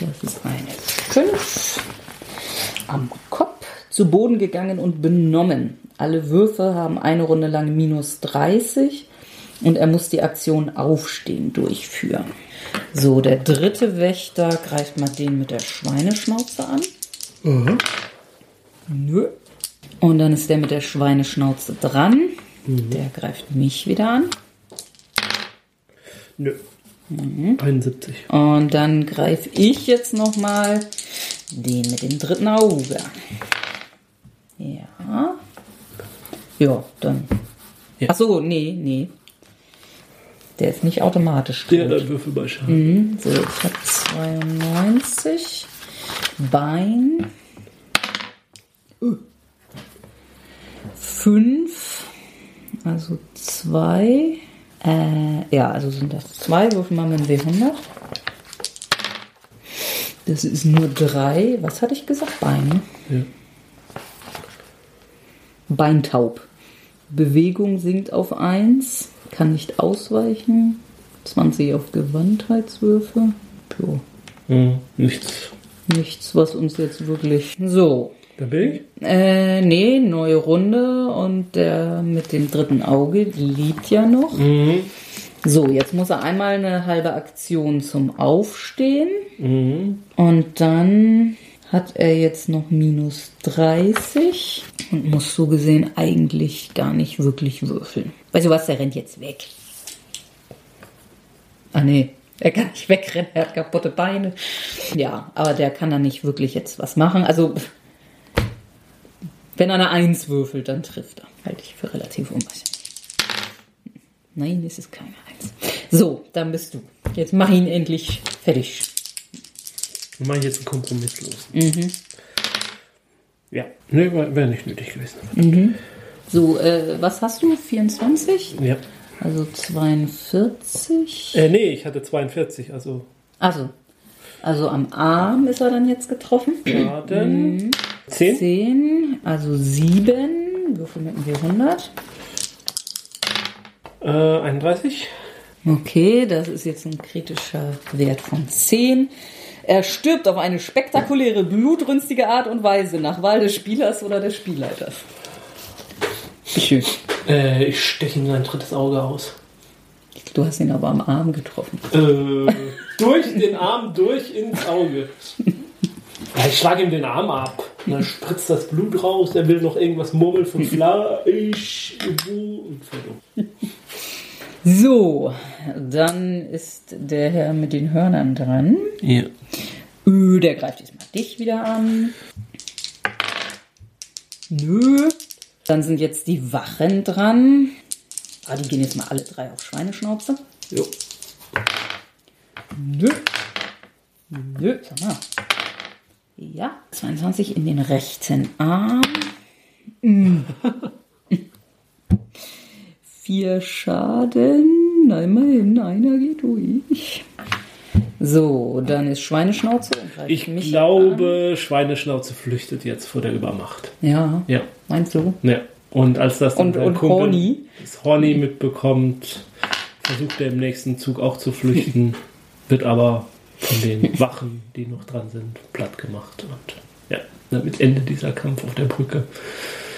Das ist eine 5. Am Kopf zu Boden gegangen und benommen. Alle Würfe haben eine Runde lang minus 30 und er muss die Aktion Aufstehen durchführen. So, der dritte Wächter greift mal den mit der Schweineschnauze an. Nö. Und dann ist der mit der Schweineschnauze dran. Der greift mich wieder an. Nö. 71. Und dann greife ich jetzt nochmal den mit dem dritten Auge. Ja. Ja, dann. Ja. Ach so, nee, nee. Der ist nicht automatisch Der tot. dann Würfel bei Schaden. So, ich habe 92. Bein. 5. Also zwei. Äh, ja, also sind das zwei. Würfeln wir mit dem W100. Das ist nur drei. Was hatte ich gesagt? Bein. Ja. Beintaub. Bewegung sinkt auf 1. Kann nicht ausweichen. 20 auf Gewandtheitswürfe. Jo. Hm, nichts. Nichts, was uns jetzt wirklich. So. Bin ich? Äh, nee, neue Runde und der mit dem dritten Auge liebt ja noch. Mhm. So, jetzt muss er einmal eine halbe Aktion zum Aufstehen. Mhm. Und dann hat er jetzt noch minus 30 und muss so gesehen eigentlich gar nicht wirklich würfeln. Weißt du was, der rennt jetzt weg. Ah nee, er kann nicht wegrennen, er hat kaputte Beine. Ja, aber der kann da nicht wirklich jetzt was machen. Also, wenn er eine 1 würfelt, dann trifft er. Halte ich für relativ unwahrscheinlich. Nein, es ist keine 1. So, dann bist du. Jetzt mach ihn endlich fertig. Wir machen jetzt einen Kompromiss los. Ja, ne, wäre wär nicht nötig gewesen. So, äh, was hast du? 24? Ja. Also 42? Äh, nee, ich hatte 42, also Also, also am Arm ist er dann jetzt getroffen. Schaden. 10. 10, also 7. Würfel mit dem W100. Äh, 31. Okay, das ist jetzt ein kritischer Wert von 10. Er stirbt auf eine spektakuläre, blutrünstige Art und Weise nach Wahl des Spielers oder des Spielleiters. Schön. Äh, ich steche ihm sein drittes Auge aus. Du hast ihn aber am Arm getroffen. Äh, durch den Arm, durch ins Auge. Ja, ich schlage ihm den Arm ab. Und dann spritzt das Blut raus. Er will noch irgendwas murmeln von Fleisch. So, dann ist der Herr mit den Hörnern dran. Ja. Der greift diesmal dich wieder an. Nö. Dann sind jetzt die Wachen dran. Ah, die gehen jetzt mal alle drei auf Schweineschnauze. Jo. Nö. Nö, sag mal. Ja, 22 in den rechten Arm. Mm. Vier Schaden. Na, immerhin, einer geht durch. So, dann ist Schweineschnauze. Ich mich glaube, Schweineschnauze flüchtet jetzt vor der Übermacht. An. Ja, Ja. meinst du? Ja. Und als das dann Und- und Kumpel Horny? das Horny mitbekommt, versucht er im nächsten Zug auch zu flüchten, wird aber von den Wachen, die noch dran sind, platt gemacht. Und ja, damit endet dieser Kampf auf der Brücke.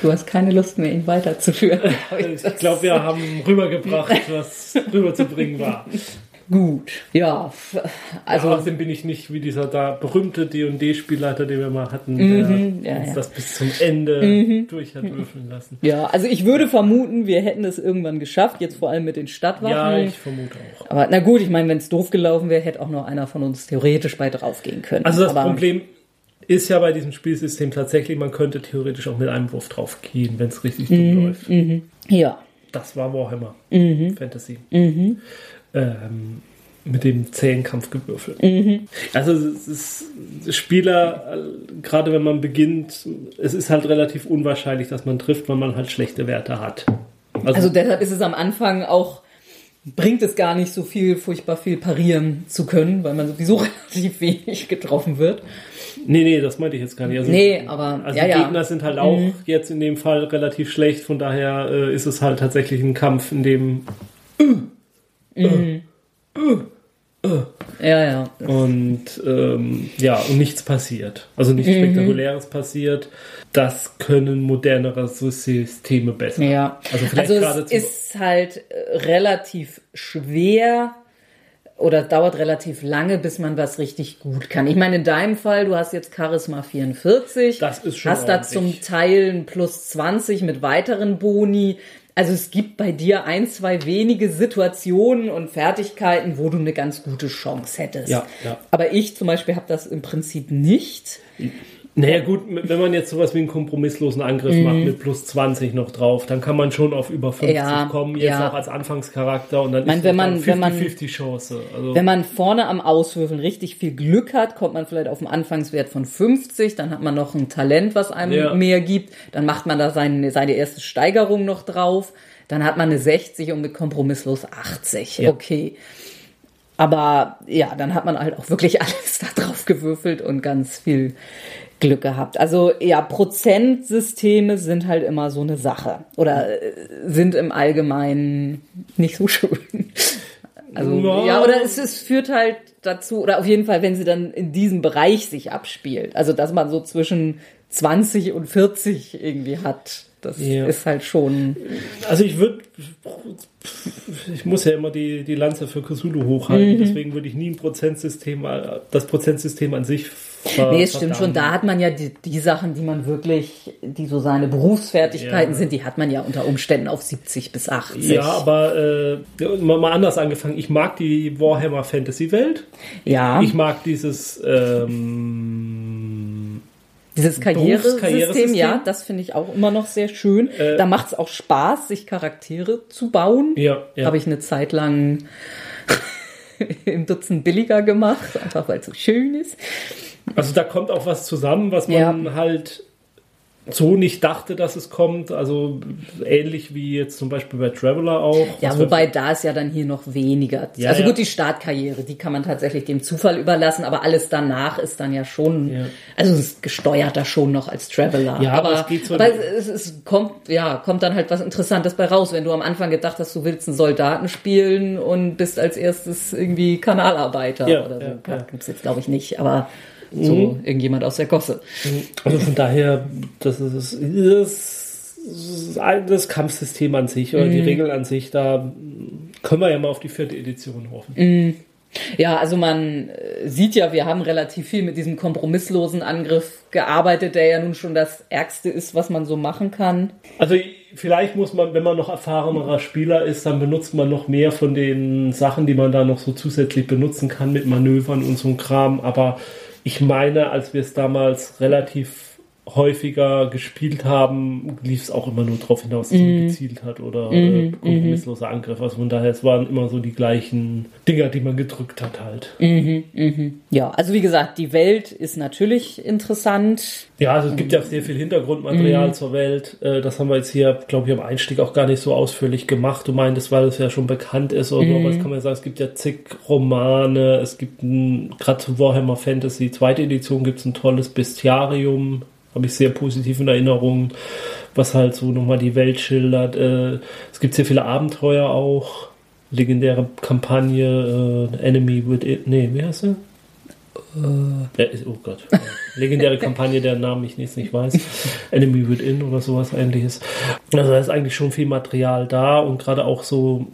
Du hast keine Lust mehr, ihn weiterzuführen. Ich glaube, wir haben rübergebracht, was rüberzubringen war. Gut. Ja, Also, also Außerdem bin ich nicht wie dieser da berühmte D&D-Spielleiter, den wir mal hatten, der Mhm, ja, uns ja. Mhm. das bis zum Ende durch hat würfeln lassen. Ja, also ich würde vermuten, wir hätten es irgendwann geschafft, jetzt vor allem mit den Stadtwachen. Ja, ich vermute auch. aber na gut, ich meine, wenn es doof gelaufen wäre, hätte auch noch einer von uns theoretisch bei draufgehen können. Also das aber, Problem ist ja bei diesem Spielsystem tatsächlich, man könnte theoretisch auch mit einem Wurf drauf gehen, wenn es richtig dumm läuft. Ja. Das war Warhammer Mhm. Fantasy. Ähm, mit dem zähen Kampfgewürfel. Mhm. Also es ist Spieler, äh, gerade wenn man beginnt, es ist halt relativ unwahrscheinlich, dass man trifft, weil man halt schlechte Werte hat. Also deshalb ist es am Anfang auch, bringt es gar nicht so viel, furchtbar viel parieren zu können, weil man sowieso relativ wenig getroffen wird. Nee, nee, das meinte ich jetzt gar nicht. Also, Nee, aber, also ja, die ja. Mhm. Gegner sind halt auch jetzt in dem Fall relativ schlecht, von daher äh, ist es halt tatsächlich ein Kampf, in dem Ja, ja. und ähm, ja, und nichts passiert. Also Mhm. nichts Spektakuläres passiert. Das können modernere Systeme besser. Ja, Also vielleicht also es ist halt äh, relativ schwer oder dauert relativ lange, bis man was richtig gut kann. Ich meine, in deinem Fall, du hast jetzt Charisma 44. Das ist schon Hast da ordentlich. zum Teil ein Plus 20 mit weiteren Boni. Also es gibt bei dir ein, zwei wenige Situationen und Fertigkeiten, wo du eine ganz gute Chance hättest. Ja, ja. Aber ich zum Beispiel habe das im Prinzip nicht. Naja gut, wenn man jetzt sowas wie einen kompromisslosen Angriff Mhm. macht mit plus 20 noch drauf, dann kann man schon auf über 50 Ja, kommen, jetzt ja. auch als Anfangscharakter und dann meine, ist wenn man- dann wenn man- 50-50 Chance. Also, Wenn man vorne am Auswürfeln richtig viel Glück hat, kommt man vielleicht auf einen Anfangswert von 50, dann hat man noch ein Talent, was einem Ja. mehr gibt, dann macht man da seine, seine erste Steigerung noch drauf, dann hat man eine 60 und mit kompromisslos 80. Ja. Okay. Aber ja, dann hat man halt auch wirklich alles da drauf gewürfelt und ganz viel Glück gehabt. Also ja, Prozentsysteme sind halt immer so eine Sache oder äh, sind im Allgemeinen nicht so schön. Also Ja. ja, oder es, es führt halt dazu, oder auf jeden Fall, wenn sie dann in diesem Bereich sich abspielt. Also dass man so zwischen 20 und 40 irgendwie hat. Das Ja. ist halt schon. also ich würde, ich muss ja immer die, die Lanze für Cthulhu hochhalten, Mhm. deswegen würde ich nie ein Prozentsystem, äh, das Prozentsystem an sich ver Nee, es stimmt schon. Da hat man ja die, die Sachen, die man wirklich, die so seine Berufsfertigkeiten Ja. sind, die hat man ja unter Umständen auf 70 bis 80. Ja, aber äh, mal, anders angefangen. Ich mag die Warhammer Fantasy Welt. ja. Ich mag dieses ähm, Dieses Karrieresystem, ja, das finde ich auch immer noch sehr schön. Äh, da macht es auch Spaß, sich Charaktere zu bauen. ja, ja. Habe ich eine Zeit lang im Dutzend billiger gemacht, einfach weil es so schön ist. Also da kommt auch was zusammen, was man Ja. halt so nicht dachte, dass es kommt. Also ähnlich wie jetzt zum Beispiel bei Traveler auch. Ja, wobei da ist ja dann hier noch weniger. Ja, also ja. gut, die Startkarriere, die kann man tatsächlich dem Zufall überlassen, aber alles danach ist dann ja schon, Ja. also es ist gesteuerter schon noch als Traveler. Ja, aber aber, es geht so- aber es, es, es kommt, ja, kommt dann halt was Interessantes bei raus, wenn du am Anfang gedacht hast, du willst einen Soldaten spielen und bist als erstes irgendwie Kanalarbeiter oder so. ja, ja. Gibt's jetzt glaube ich nicht, aber so irgendjemand aus der Gosse. Also von daher, das ist das, das Kampfsystem an sich oder Mhm. die Regeln an sich, da können wir ja mal auf die vierte Edition hoffen. Ja, also man äh, sieht ja, wir haben relativ viel mit diesem kompromisslosen Angriff gearbeitet, der ja nun schon das Ärgste ist, was man so machen kann. Also vielleicht muss man, wenn man noch erfahrenerer Spieler ist, dann benutzt man noch mehr von den Sachen, die man da noch so zusätzlich benutzen kann mit Manövern und so ein Kram. Aber ich meine, als wir es damals relativ häufiger gespielt haben, lief es auch immer nur darauf hinaus, dass man gezielt hat oder äh, kompromissloser Angriff. Also von daher, es waren immer so die gleichen Dinger, die man gedrückt hat halt. Ja, also wie gesagt, die Welt ist natürlich interessant. Ja, also es gibt ja sehr viel Hintergrundmaterial zur Welt. Äh, Das haben wir jetzt hier, glaube ich, am Einstieg auch gar nicht so ausführlich gemacht. Du meintest, weil es ja schon bekannt ist oder so, aber das kann man ja sagen, es gibt ja zig Romane, es gibt ein, gerade zu Warhammer Fantasy, zweite Edition gibt es ein tolles Bestiarium, habe ich sehr positiv in Erinnerung, was halt so nochmal die Welt schildert. Äh, Es gibt sehr viele Abenteuer auch, legendäre Kampagne, äh, Enemy Within, nee, wie heißt sie? Ja, ist, oh Gott. Legendäre Kampagne, deren Namen ich jetzt nicht weiß. Enemy Within oder sowas ähnliches. Also da ist eigentlich schon viel Material da und gerade auch so,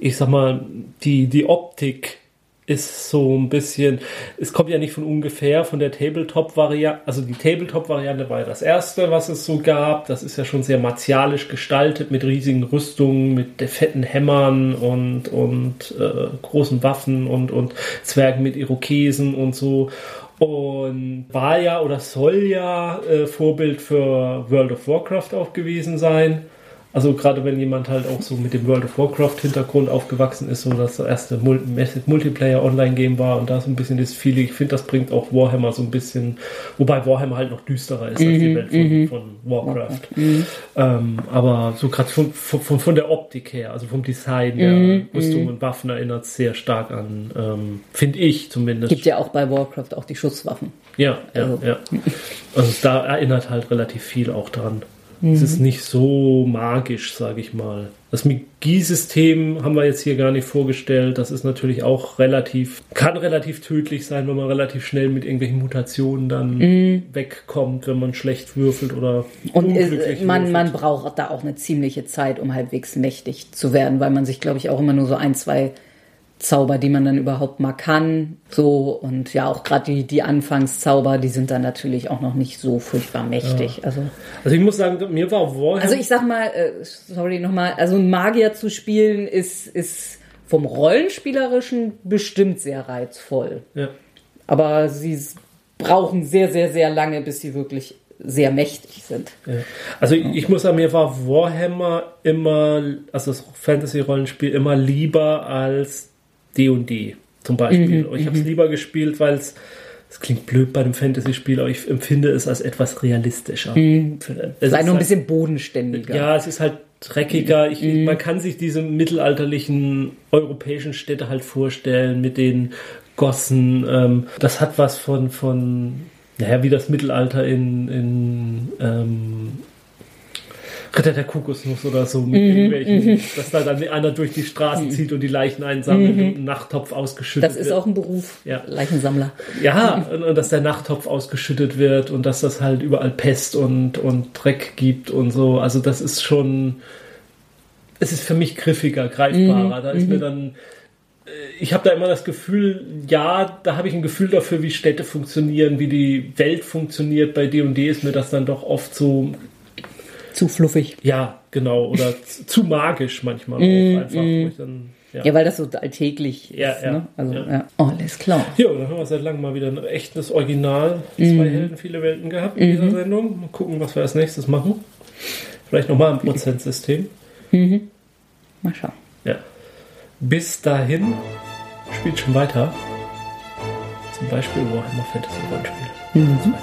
ich sag mal, die, die Optik ist so ein bisschen, es kommt ja nicht von ungefähr von der Tabletop-Variante, also die Tabletop-Variante war ja das erste, was es so gab. Das ist ja schon sehr martialisch gestaltet mit riesigen Rüstungen, mit fetten Hämmern und, und äh, großen Waffen und, und Zwergen mit Irokesen und so. Und war ja oder soll ja äh, Vorbild für World of Warcraft auch gewesen sein. Also gerade wenn jemand halt auch so mit dem World of Warcraft Hintergrund aufgewachsen ist, so das erste Mul Multiplayer Online Game war und da so ein bisschen das Feeling, ich finde, das bringt auch Warhammer so ein bisschen, wobei Warhammer halt noch düsterer ist als die Welt von, von Warcraft. Ähm, aber so gerade von, von, von der Optik her, also vom Design der Rüstung und Waffen erinnert es sehr stark an, ähm, finde ich zumindest. Gibt ja auch bei Warcraft auch die Schusswaffen. Ja, ja, Also- ja. Also da erinnert halt relativ viel auch dran. Es ist nicht so magisch, sage ich mal. Das Magie-System haben wir jetzt hier gar nicht vorgestellt. Das ist natürlich auch relativ, kann relativ tödlich sein, wenn man relativ schnell mit irgendwelchen Mutationen dann wegkommt, wenn man schlecht würfelt oder Und unglücklich äh, man, würfelt. man braucht da auch eine ziemliche Zeit, um halbwegs mächtig zu werden, weil man sich, glaube ich, auch immer nur so ein, zwei Zauber, die man dann überhaupt mal kann. So, und ja, auch gerade die, die Anfangszauber, die sind dann natürlich auch noch nicht so furchtbar mächtig. Also, Also ich muss sagen, mir war Warhammer... also ich sag mal, äh, sorry nochmal, also ein Magier zu spielen ist, ist vom Rollenspielerischen bestimmt sehr reizvoll. ja. Aber sie brauchen sehr, sehr, sehr lange, bis sie wirklich sehr mächtig sind. Ja. Also ich muss sagen, mir war Warhammer immer, also das Fantasy-Rollenspiel immer lieber als D&D zum Beispiel. Mhm, ich habe es lieber gespielt, weil es es klingt blöd bei einem Fantasy-Spiel, aber ich empfinde es als etwas realistischer. Mhm. Es sei nur ein bisschen bodenständiger. Ja, es ist halt dreckiger. Ich, mm. Man kann sich diese mittelalterlichen europäischen Städte halt vorstellen mit den Gossen. Ähm, das hat was von, von naja, wie das Mittelalter in, in ähm, Ritter der Kokosnuss oder so, mit mhm, irgendwelchen, mhm. dass da dann einer durch die Straßen mhm. zieht und die Leichen einsammelt mhm. und ein Nachttopf ausgeschüttet wird. Das ist auch ein Beruf, ja. Leichensammler. Ja, und, und, dass der Nachttopf ausgeschüttet wird und dass das halt überall Pest und, und Dreck gibt und so. Also das ist schon, es ist für mich griffiger, greifbarer. Da ist mir dann, äh, ich habe da immer das Gefühl, ja, da habe ich ein Gefühl dafür, wie Städte funktionieren, wie die Welt funktioniert. Bei D&D ist mir das dann doch oft so zu fluffig. Ja, genau. Oder zu magisch manchmal mm, auch einfach. Mm. Dann, ja. ja. weil das so alltäglich ja, ist. Ja, ne? Also, ja. Oh, alles klar. Ja, dann haben wir seit langem mal wieder ein echtes Original. Zwei mm. Helden, viele Welten gehabt in dieser mhm. Sendung. Mal gucken, was wir als nächstes machen. Vielleicht nochmal ein Prozentsystem. Mhm. Mal schauen. Ja. Bis dahin spielt schon weiter. Zum Beispiel Warhammer Fantasy Rollenspiele. Mhm.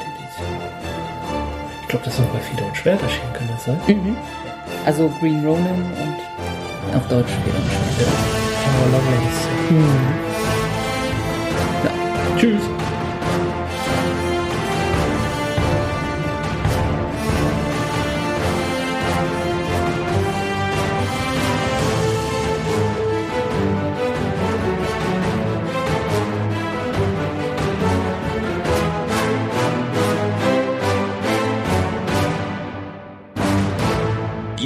Glaube, das ist noch bei Fieder und Schwert erschienen, kann das sein? Mhm. Also Green Ronin und auf Deutsch Fieder und Schwert. Ja. Mhm. ja. Tschüss.